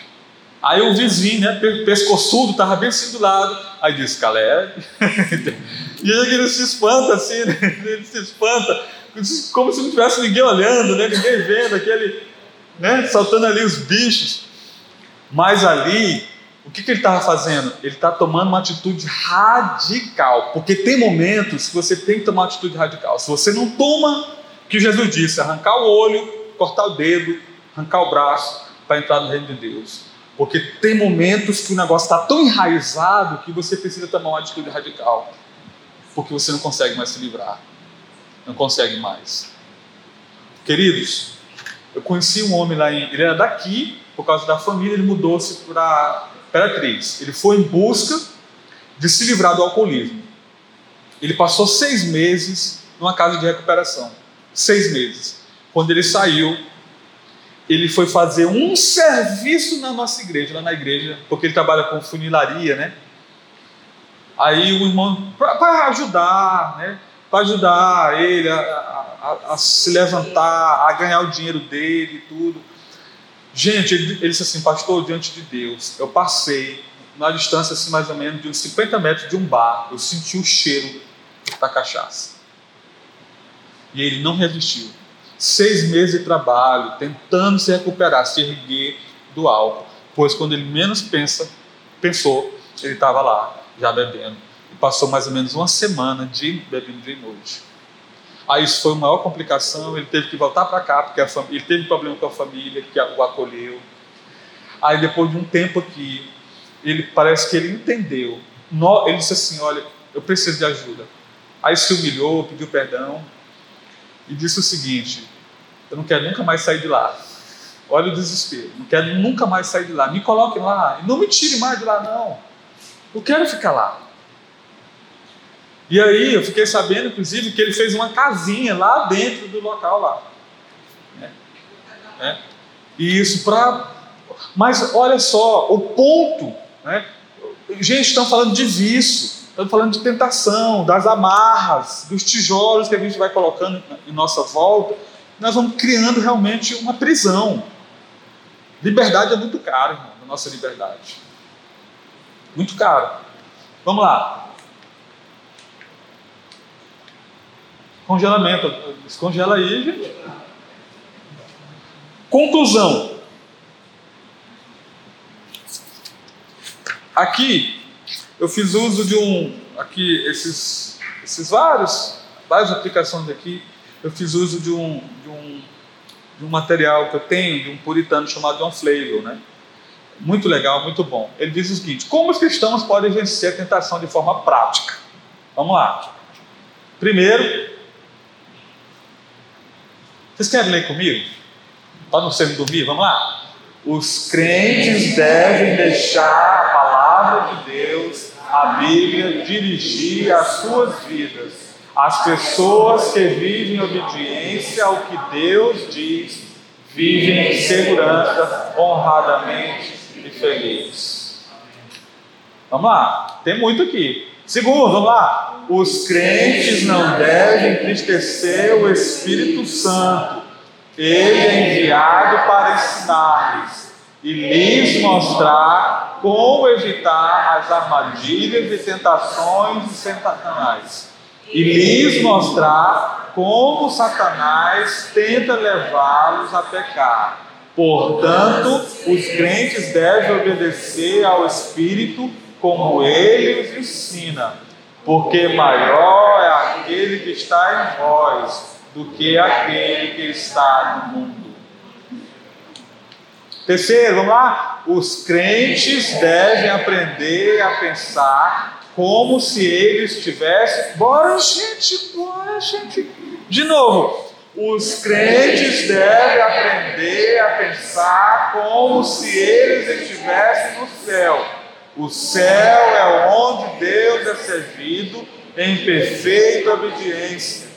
[SPEAKER 1] Aí o vizinho, né, pescoçudo, estava bem assim do lado, aí disse, Caleb. e aí ele se espanta assim, né? ele se espanta, como se não tivesse ninguém olhando, né, ninguém vendo, aquele, né, saltando ali os bichos. Mas ali o que, que ele estava fazendo? Ele está tomando uma atitude radical, porque tem momentos que você tem que tomar uma atitude radical. Se você não toma, que Jesus disse, arrancar o olho, cortar o dedo, arrancar o braço para entrar no reino de Deus. Porque tem momentos que o negócio está tão enraizado que você precisa tomar uma atitude radical, porque você não consegue mais se livrar, não consegue mais. Queridos, eu conheci um homem lá, em, ele era daqui, por causa da família, ele mudou-se para Imperatriz. Ele foi em busca de se livrar do alcoolismo. Ele passou seis meses numa casa de recuperação. Seis meses. Quando ele saiu, ele foi fazer um serviço na nossa igreja, lá na igreja, porque ele trabalha com funilaria, né? Aí o irmão, para ajudar, né? Para ajudar ele a, a, a, se levantar, a ganhar o dinheiro dele e tudo. Gente, ele, ele disse assim, pastor, diante de Deus, eu passei na distância assim, mais ou menos de uns 50 metros de um bar, eu senti o cheiro da cachaça. E ele não resistiu. Seis meses de trabalho, tentando se recuperar, se erguer do álcool. Pois quando ele menos pensa, pensou, ele estava lá, já bebendo. E passou mais ou menos uma semana de bebendo de noite. Aí isso foi uma maior complicação, ele teve que voltar para cá, porque família, ele teve problema com a família, que o acolheu. Aí depois de um tempo aqui, ele parece que ele entendeu. Ele disse assim, olha, eu preciso de ajuda. Aí se humilhou, pediu perdão e disse o seguinte: eu não quero nunca mais sair de lá. Olha o desespero. Não quero nunca mais sair de lá. Me coloquem lá. Não me tire mais de lá, não. Eu quero ficar lá. E aí eu fiquei sabendo, inclusive, que ele fez uma casinha lá dentro do local lá. É. É. Isso para. Mas olha só, o ponto, né? Gente, estão falando de vício, estão falando de tentação, das amarras, dos tijolos que a gente vai colocando em nossa volta. Nós vamos criando realmente uma prisão. Liberdade é muito caro, irmão, a nossa liberdade. Muito caro. Vamos lá. Congelamento. Descongela aí, gente. Conclusão. Aqui eu fiz uso de um, aqui esses, esses vários, várias aplicações aqui. Eu fiz uso de um, de um, de um material que eu tenho de um puritano chamado John Flavel, né? Muito legal, muito bom. Ele diz o seguinte: como os cristãos podem vencer a tentação de forma prática? Vamos lá. Primeiro, vocês querem ler comigo? Para não ser dormir, vamos lá. Os crentes devem deixar a palavra de Deus, a Bíblia, dirigir as suas vidas. As pessoas que vivem em obediência ao que Deus diz, vivem em segurança, honradamente e felizes. Vamos lá, tem muito aqui. Segundo, vamos lá. Os crentes não devem entristecer o Espírito Santo ele é enviado para ensinar-lhes e lhes mostrar como evitar as armadilhas e tentações de Satanás. E lhes mostrar como Satanás tenta levá-los a pecar. Portanto, os crentes devem obedecer ao Espírito como ele os ensina, porque maior é aquele que está em vós do que aquele que está no mundo. Terceiro, vamos lá? Os crentes devem aprender a pensar como se eles tivessem. Bora, gente, bora, gente. De novo, os crentes devem aprender a pensar como se eles estivessem no céu. O céu é onde Deus é servido em perfeita obediência.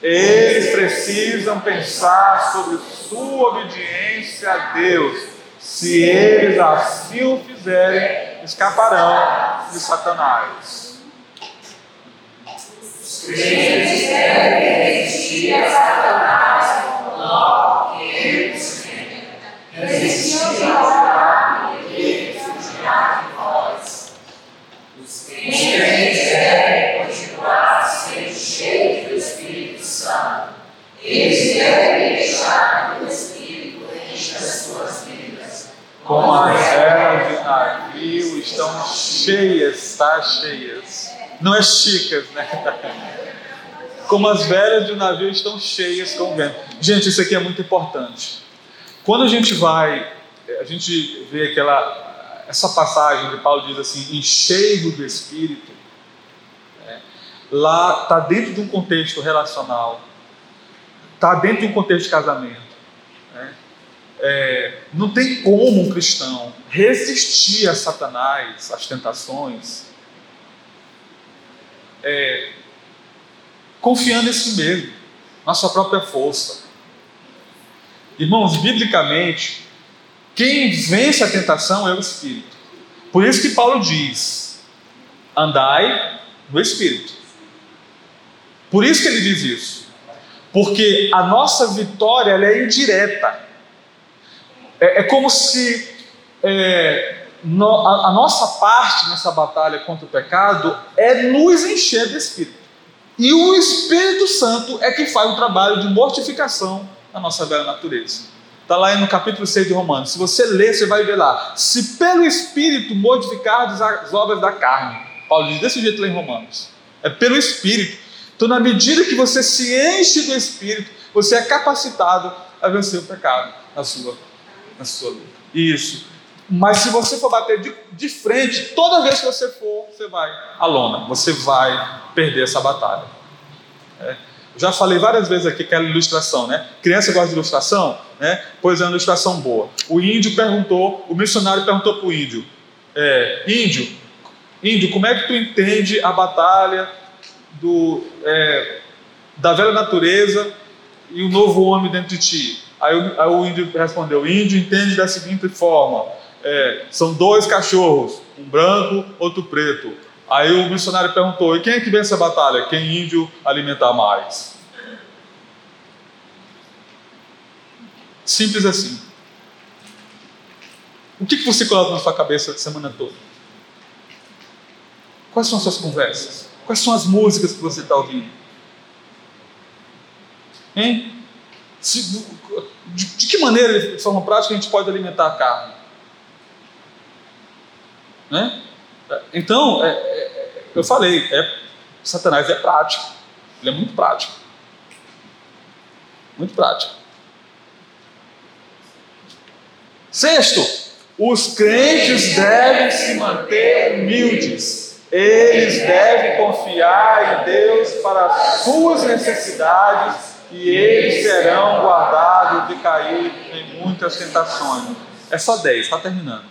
[SPEAKER 1] Eles precisam pensar sobre sua obediência a Deus. Se eles assim o fizerem, escaparão de Satanás.
[SPEAKER 4] Crentes devem resistir a Satanás logo que eles resistir diabo e enche as
[SPEAKER 1] velas de navio estão cheias, tá? Cheias. Não é chicas, né? Como as velas de um navio estão cheias com vento. Gente, isso aqui é muito importante. Quando a gente vai, a gente vê aquela, essa passagem de Paulo diz assim, encheio do Espírito, lá está dentro de um contexto relacional, está dentro de um contexto de casamento. Né? É, não tem como um cristão resistir a Satanás, às tentações, é, confiando em si mesmo, na sua própria força. Irmãos, biblicamente, quem vence a tentação é o Espírito. Por isso que Paulo diz: andai no Espírito. Por isso que ele diz isso. Porque a nossa vitória é indireta. É, é como se é, no, a, a nossa parte nessa batalha contra o pecado é nos encher do Espírito. E o Espírito Santo é que faz o trabalho de mortificação na nossa velha natureza. Está lá no capítulo 6 de Romanos. Se você ler, você vai ver lá. Se pelo Espírito mortificardes as obras da carne. Paulo diz desse jeito lá em Romanos. É pelo Espírito. Então, na medida que você se enche do Espírito, você é capacitado a vencer o pecado na sua, na sua luta. Isso. Mas se você for bater de, de frente, toda vez que você for, você vai à lona, você vai perder essa batalha. É. Já falei várias vezes aqui aquela ilustração, né? Criança gosta de ilustração, né? Pois é uma ilustração boa. O índio perguntou, o missionário perguntou para o índio: é, Índio, índio, como é que tu entende a batalha do, é, da velha natureza e o novo homem dentro de ti. Aí aí o índio respondeu: índio entende da seguinte forma: é, são dois cachorros, um branco, outro preto. Aí o missionário perguntou: e quem é que vence a batalha? Quem índio alimentar mais? Simples assim. O que, que você coloca na sua cabeça a semana toda? Quais são as suas conversas? Quais são as músicas que você está ouvindo? Hein? Se, de, de, que maneira, de forma prática, a gente pode alimentar a carne? Né? Então, é, é, eu falei, é, Satanás é prático. Ele é muito prático. Muito prático. Sexto, os crentes devem se manter humildes. Eles devem confiar em Deus para as suas necessidades e eles serão guardados de cair em muitas tentações. É só 10, está terminando.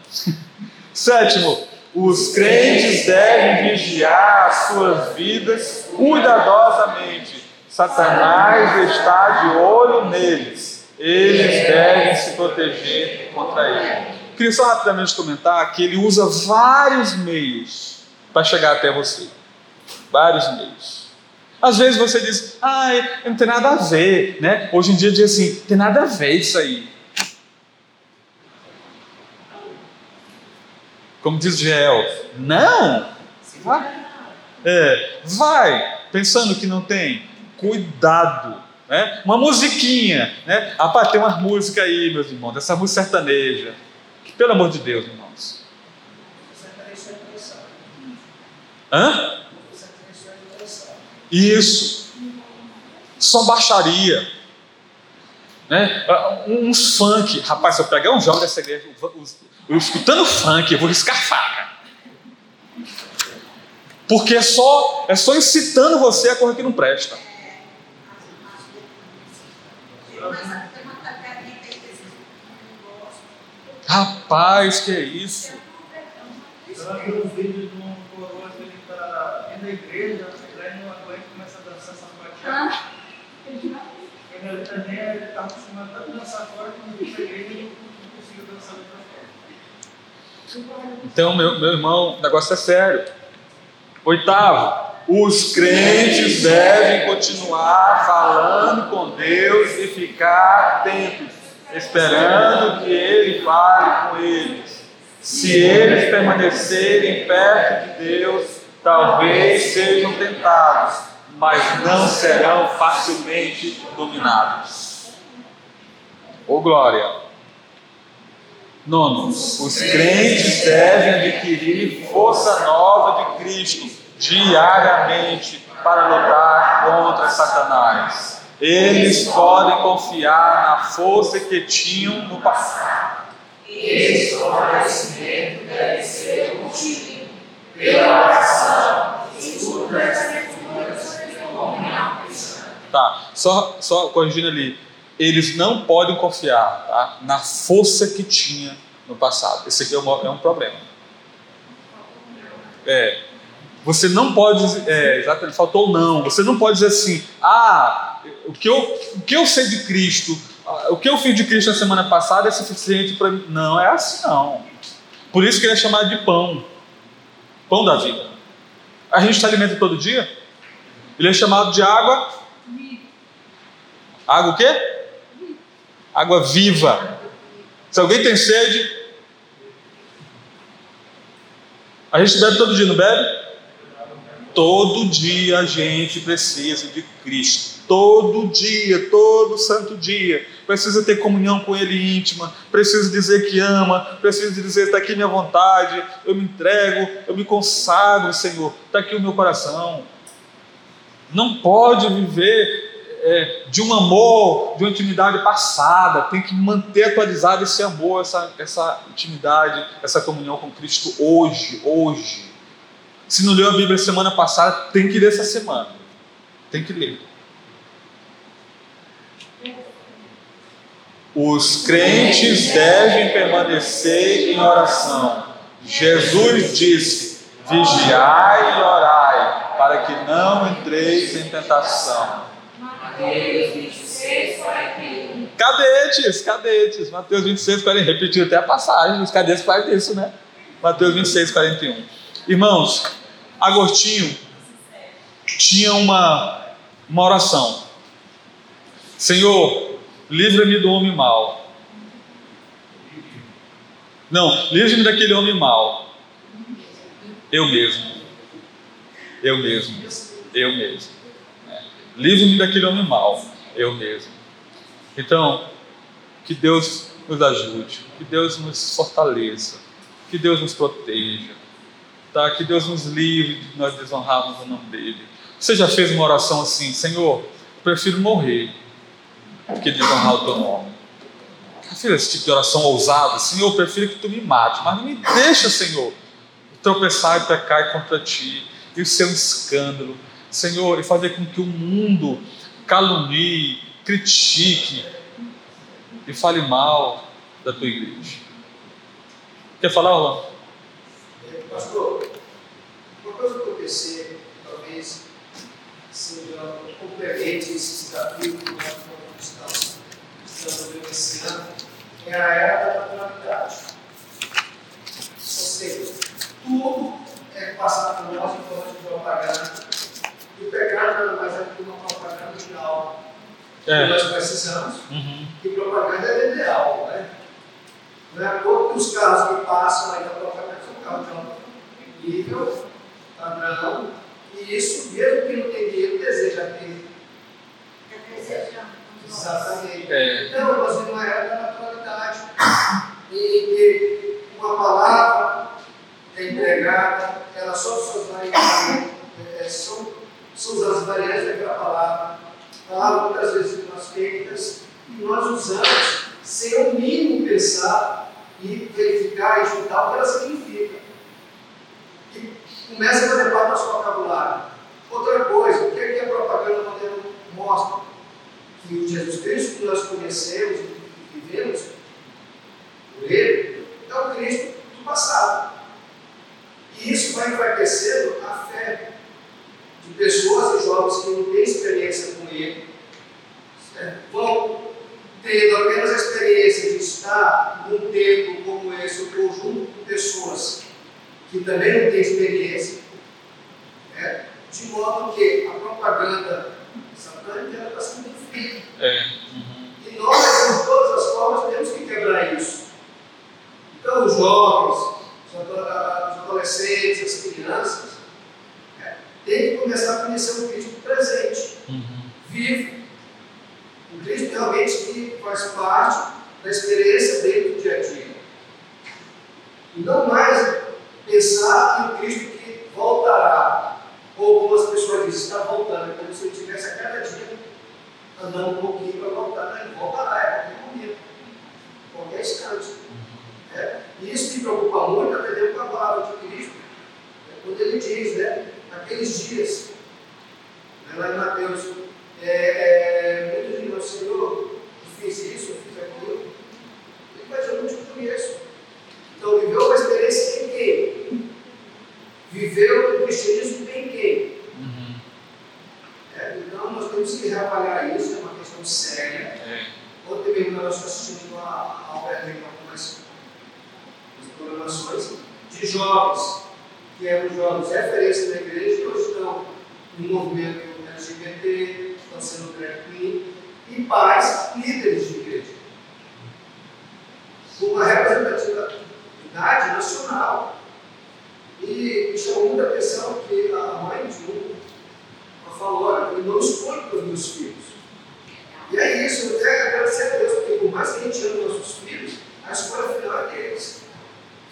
[SPEAKER 1] Sétimo, os crentes devem vigiar as suas vidas cuidadosamente. Satanás está de olho neles. Eles devem se proteger contra ele. Queria só rapidamente comentar que ele usa vários meios para chegar até você. Vários meios. Às vezes você diz, ai, não tem nada a ver, né? Hoje em dia diz assim, tem nada a ver isso aí. Como diz Geel, não! Vai. É, vai, pensando que não tem. Cuidado. Né? Uma musiquinha, né? Ah, tem uma música aí, meus irmãos, essa música sertaneja. Pelo amor de Deus, irmãos. Hã? Isso. Só baixaria. Né? Uns funk. Rapaz, se eu pegar um jovem dessa igreja, eu escutando funk, eu vou riscar faca. Porque é só, é só incitando você a correr que não presta. Rapaz, que é isso?
[SPEAKER 2] Coroa que também está acostumado a dançar igreja ele não dançar outra forma.
[SPEAKER 1] Então, meu, meu irmão, o negócio é sério. Oitavo, os crentes devem continuar falando com Deus e ficar atentos, esperando que Ele fale com eles. Se eles permanecerem perto de Deus, talvez sejam tentados, mas não serão facilmente dominados. Ô glória! Nono, os crentes devem adquirir força nova de Cristo diariamente para lutar contra Satanás. Eles podem confiar na força que tinham no passado.
[SPEAKER 4] Esse fortalecimento deve ser contínuo pela oração, e cristã.
[SPEAKER 1] Tá, só, só corrigindo ali eles não podem confiar tá, na força que tinha no passado. Esse aqui é um, é um problema. É, você não pode, é, exatamente, faltou não. Você não pode dizer assim, ah, o que eu, o que eu sei de Cristo, o que eu fiz de Cristo na semana passada é suficiente para mim. Não, é assim não. Por isso que ele é chamado de pão, pão da vida. A gente se alimenta todo dia. Ele é chamado de água. Água o quê? água viva. Se alguém tem sede, a gente bebe todo dia, não bebe? Todo dia a gente precisa de Cristo. Todo dia, todo santo dia. Precisa ter comunhão com Ele íntima. Precisa dizer que ama. Precisa dizer: está aqui minha vontade. Eu me entrego. Eu me consagro, Senhor. Está aqui o meu coração. Não pode viver é, de um amor, de uma intimidade passada, tem que manter atualizado esse amor, essa, essa intimidade, essa comunhão com Cristo hoje, hoje. Se não leu a Bíblia semana passada, tem que ler essa semana. Tem que ler. Os crentes devem permanecer em oração. Jesus disse: vigiai e orai, para que não entreis em tentação.
[SPEAKER 4] Mateus 26, 41.
[SPEAKER 1] cadetes, cadetes. Mateus 26, 40. Repetiu até a passagem, os cadetes fazem isso, né? Mateus 26, 41. Irmãos, Agostinho tinha uma, uma oração. Senhor, livra-me do homem mau. Não, livre-me daquele homem mau. Eu mesmo. Eu mesmo. Eu mesmo. É. Livre-me daquele homem mau. Eu mesmo. Então, que Deus nos ajude, que Deus nos fortaleça, que Deus nos proteja, tá? que Deus nos livre de nós desonrarmos o nome dEle. Você já fez uma oração assim, Senhor, prefiro morrer do que desonrar o teu nome. Já fez esse tipo de oração ousada? Senhor, prefiro que tu me mate, mas não me deixa, Senhor, tropeçar e pecar contra ti, e ser um escândalo, Senhor, e fazer com que o mundo calunie, critique e fale mal da tua igreja. Quer falar, Orlando?
[SPEAKER 2] Pastor, uma coisa que eu pensei, talvez seja complemento esse desafio que nós estamos vivendo esse ano, é a era da naturalidade. Ou seja, tudo é passado por nós em forma de propaganda. E o pecado nada mais é do que uma propaganda de algo
[SPEAKER 1] É.
[SPEAKER 2] que nós precisamos.
[SPEAKER 1] Uhum.
[SPEAKER 2] E propaganda é vender algo, né? Não é que os carros que passam aí na propaganda são carros de alto nível, padrão, e isso, mesmo que não tenha dinheiro, deseja ter. Exatamente.
[SPEAKER 1] É.
[SPEAKER 2] Então, nós vivemos uma era da naturalidade, em que uma palavra é empregada, ela só suas variantes, é, são, são as variantes daquela palavra, palavras muitas vezes nós feitas, e nós usamos sem o mínimo pensar e verificar e juntar o que ela significa. E começa a fazer parte do nosso vocabulário. Outra coisa, o que, é que a propaganda moderna mostra? Que o Jesus Cristo que nós conhecemos e vivemos, por ele, é o Cristo do passado. E isso vai enfraquecendo a fé de pessoas e jovens que não têm experiência com ele, certo? vão tendo apenas a experiência de estar num tempo como esse, um conjunto de pessoas que também não têm experiência, né? de modo que a propaganda satânica está sendo feita.
[SPEAKER 1] É. Uhum.
[SPEAKER 2] E nós, de todas as formas, temos que quebrar isso. Então, os jovens, os ado- os adolescentes, as crianças, né, têm que começar a conhecer o Cristo presente,
[SPEAKER 1] Uhum.
[SPEAKER 2] vivo. O Cristo realmente que faz parte da experiência dele do dia a dia. E não mais pensar o Cristo que voltará, ou como as pessoas dizem, está voltando, é como se ele estivesse a cada dia andando um pouquinho para voltar. Não, ele voltará, é qualquer momento, qualquer instante. É, e isso me preocupa muito, aprendendo com a palavra de Cristo, é, quando ele diz, né, naqueles dias, né, lá em Mateus, é, é, muitos dizem, Senhor, eu fiz isso, eu fiz aquilo, ele vai dizer, eu não te conheço. Então, viveu uma experiência em quem? Viveu o cristianismo em quem?
[SPEAKER 1] Uhum.
[SPEAKER 2] É, então, nós temos que reavaliar isso, é uma questão séria.
[SPEAKER 1] É.
[SPEAKER 2] Ontem mesmo nós assistimos a Alberto em algumas as programações de jovens, que eram jovens referência da igreja, e hoje estão no movimento LGBT, estão sendo drag queen, e pais líderes de igreja. Com uma representatividade nacional. E me chamou muita atenção que a mãe de um falou, olha, eu não escolho para os meus filhos. E é isso, eu tenho que agradecer a Deus, porque por mais que a gente ame nossos filhos, a escolha final é deles.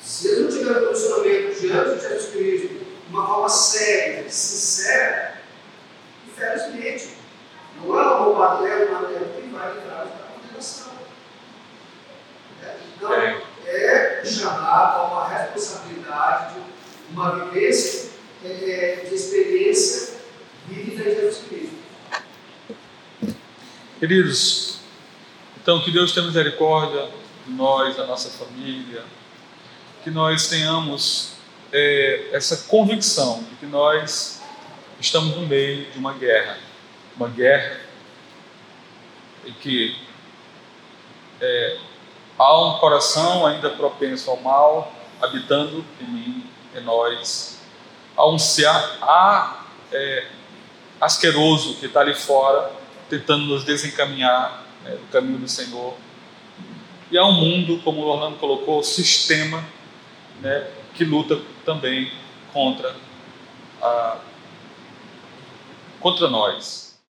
[SPEAKER 2] Se eles não tiverem posicionamento diante de Jesus Cristo, de uma forma séria, sincera, infelizmente, não é um batalhão materno que vai livrar da condenação. É, Então,
[SPEAKER 1] É.
[SPEAKER 2] é chamado a uma responsabilidade, de uma vivência é, de experiência vivida em Jesus Cristo.
[SPEAKER 1] Queridos, então que Deus tenha misericórdia de nós, da nossa família, que nós tenhamos é, essa convicção de que nós estamos no meio de uma guerra, uma guerra em que é, há um coração ainda propenso ao mal, habitando em mim, em nós. Há um ser há, é, asqueroso que está ali fora, tentando nos desencaminhar né, do caminho do Senhor. E há um mundo, como o Orlando colocou, sistema né, que luta também contra, a, contra nós.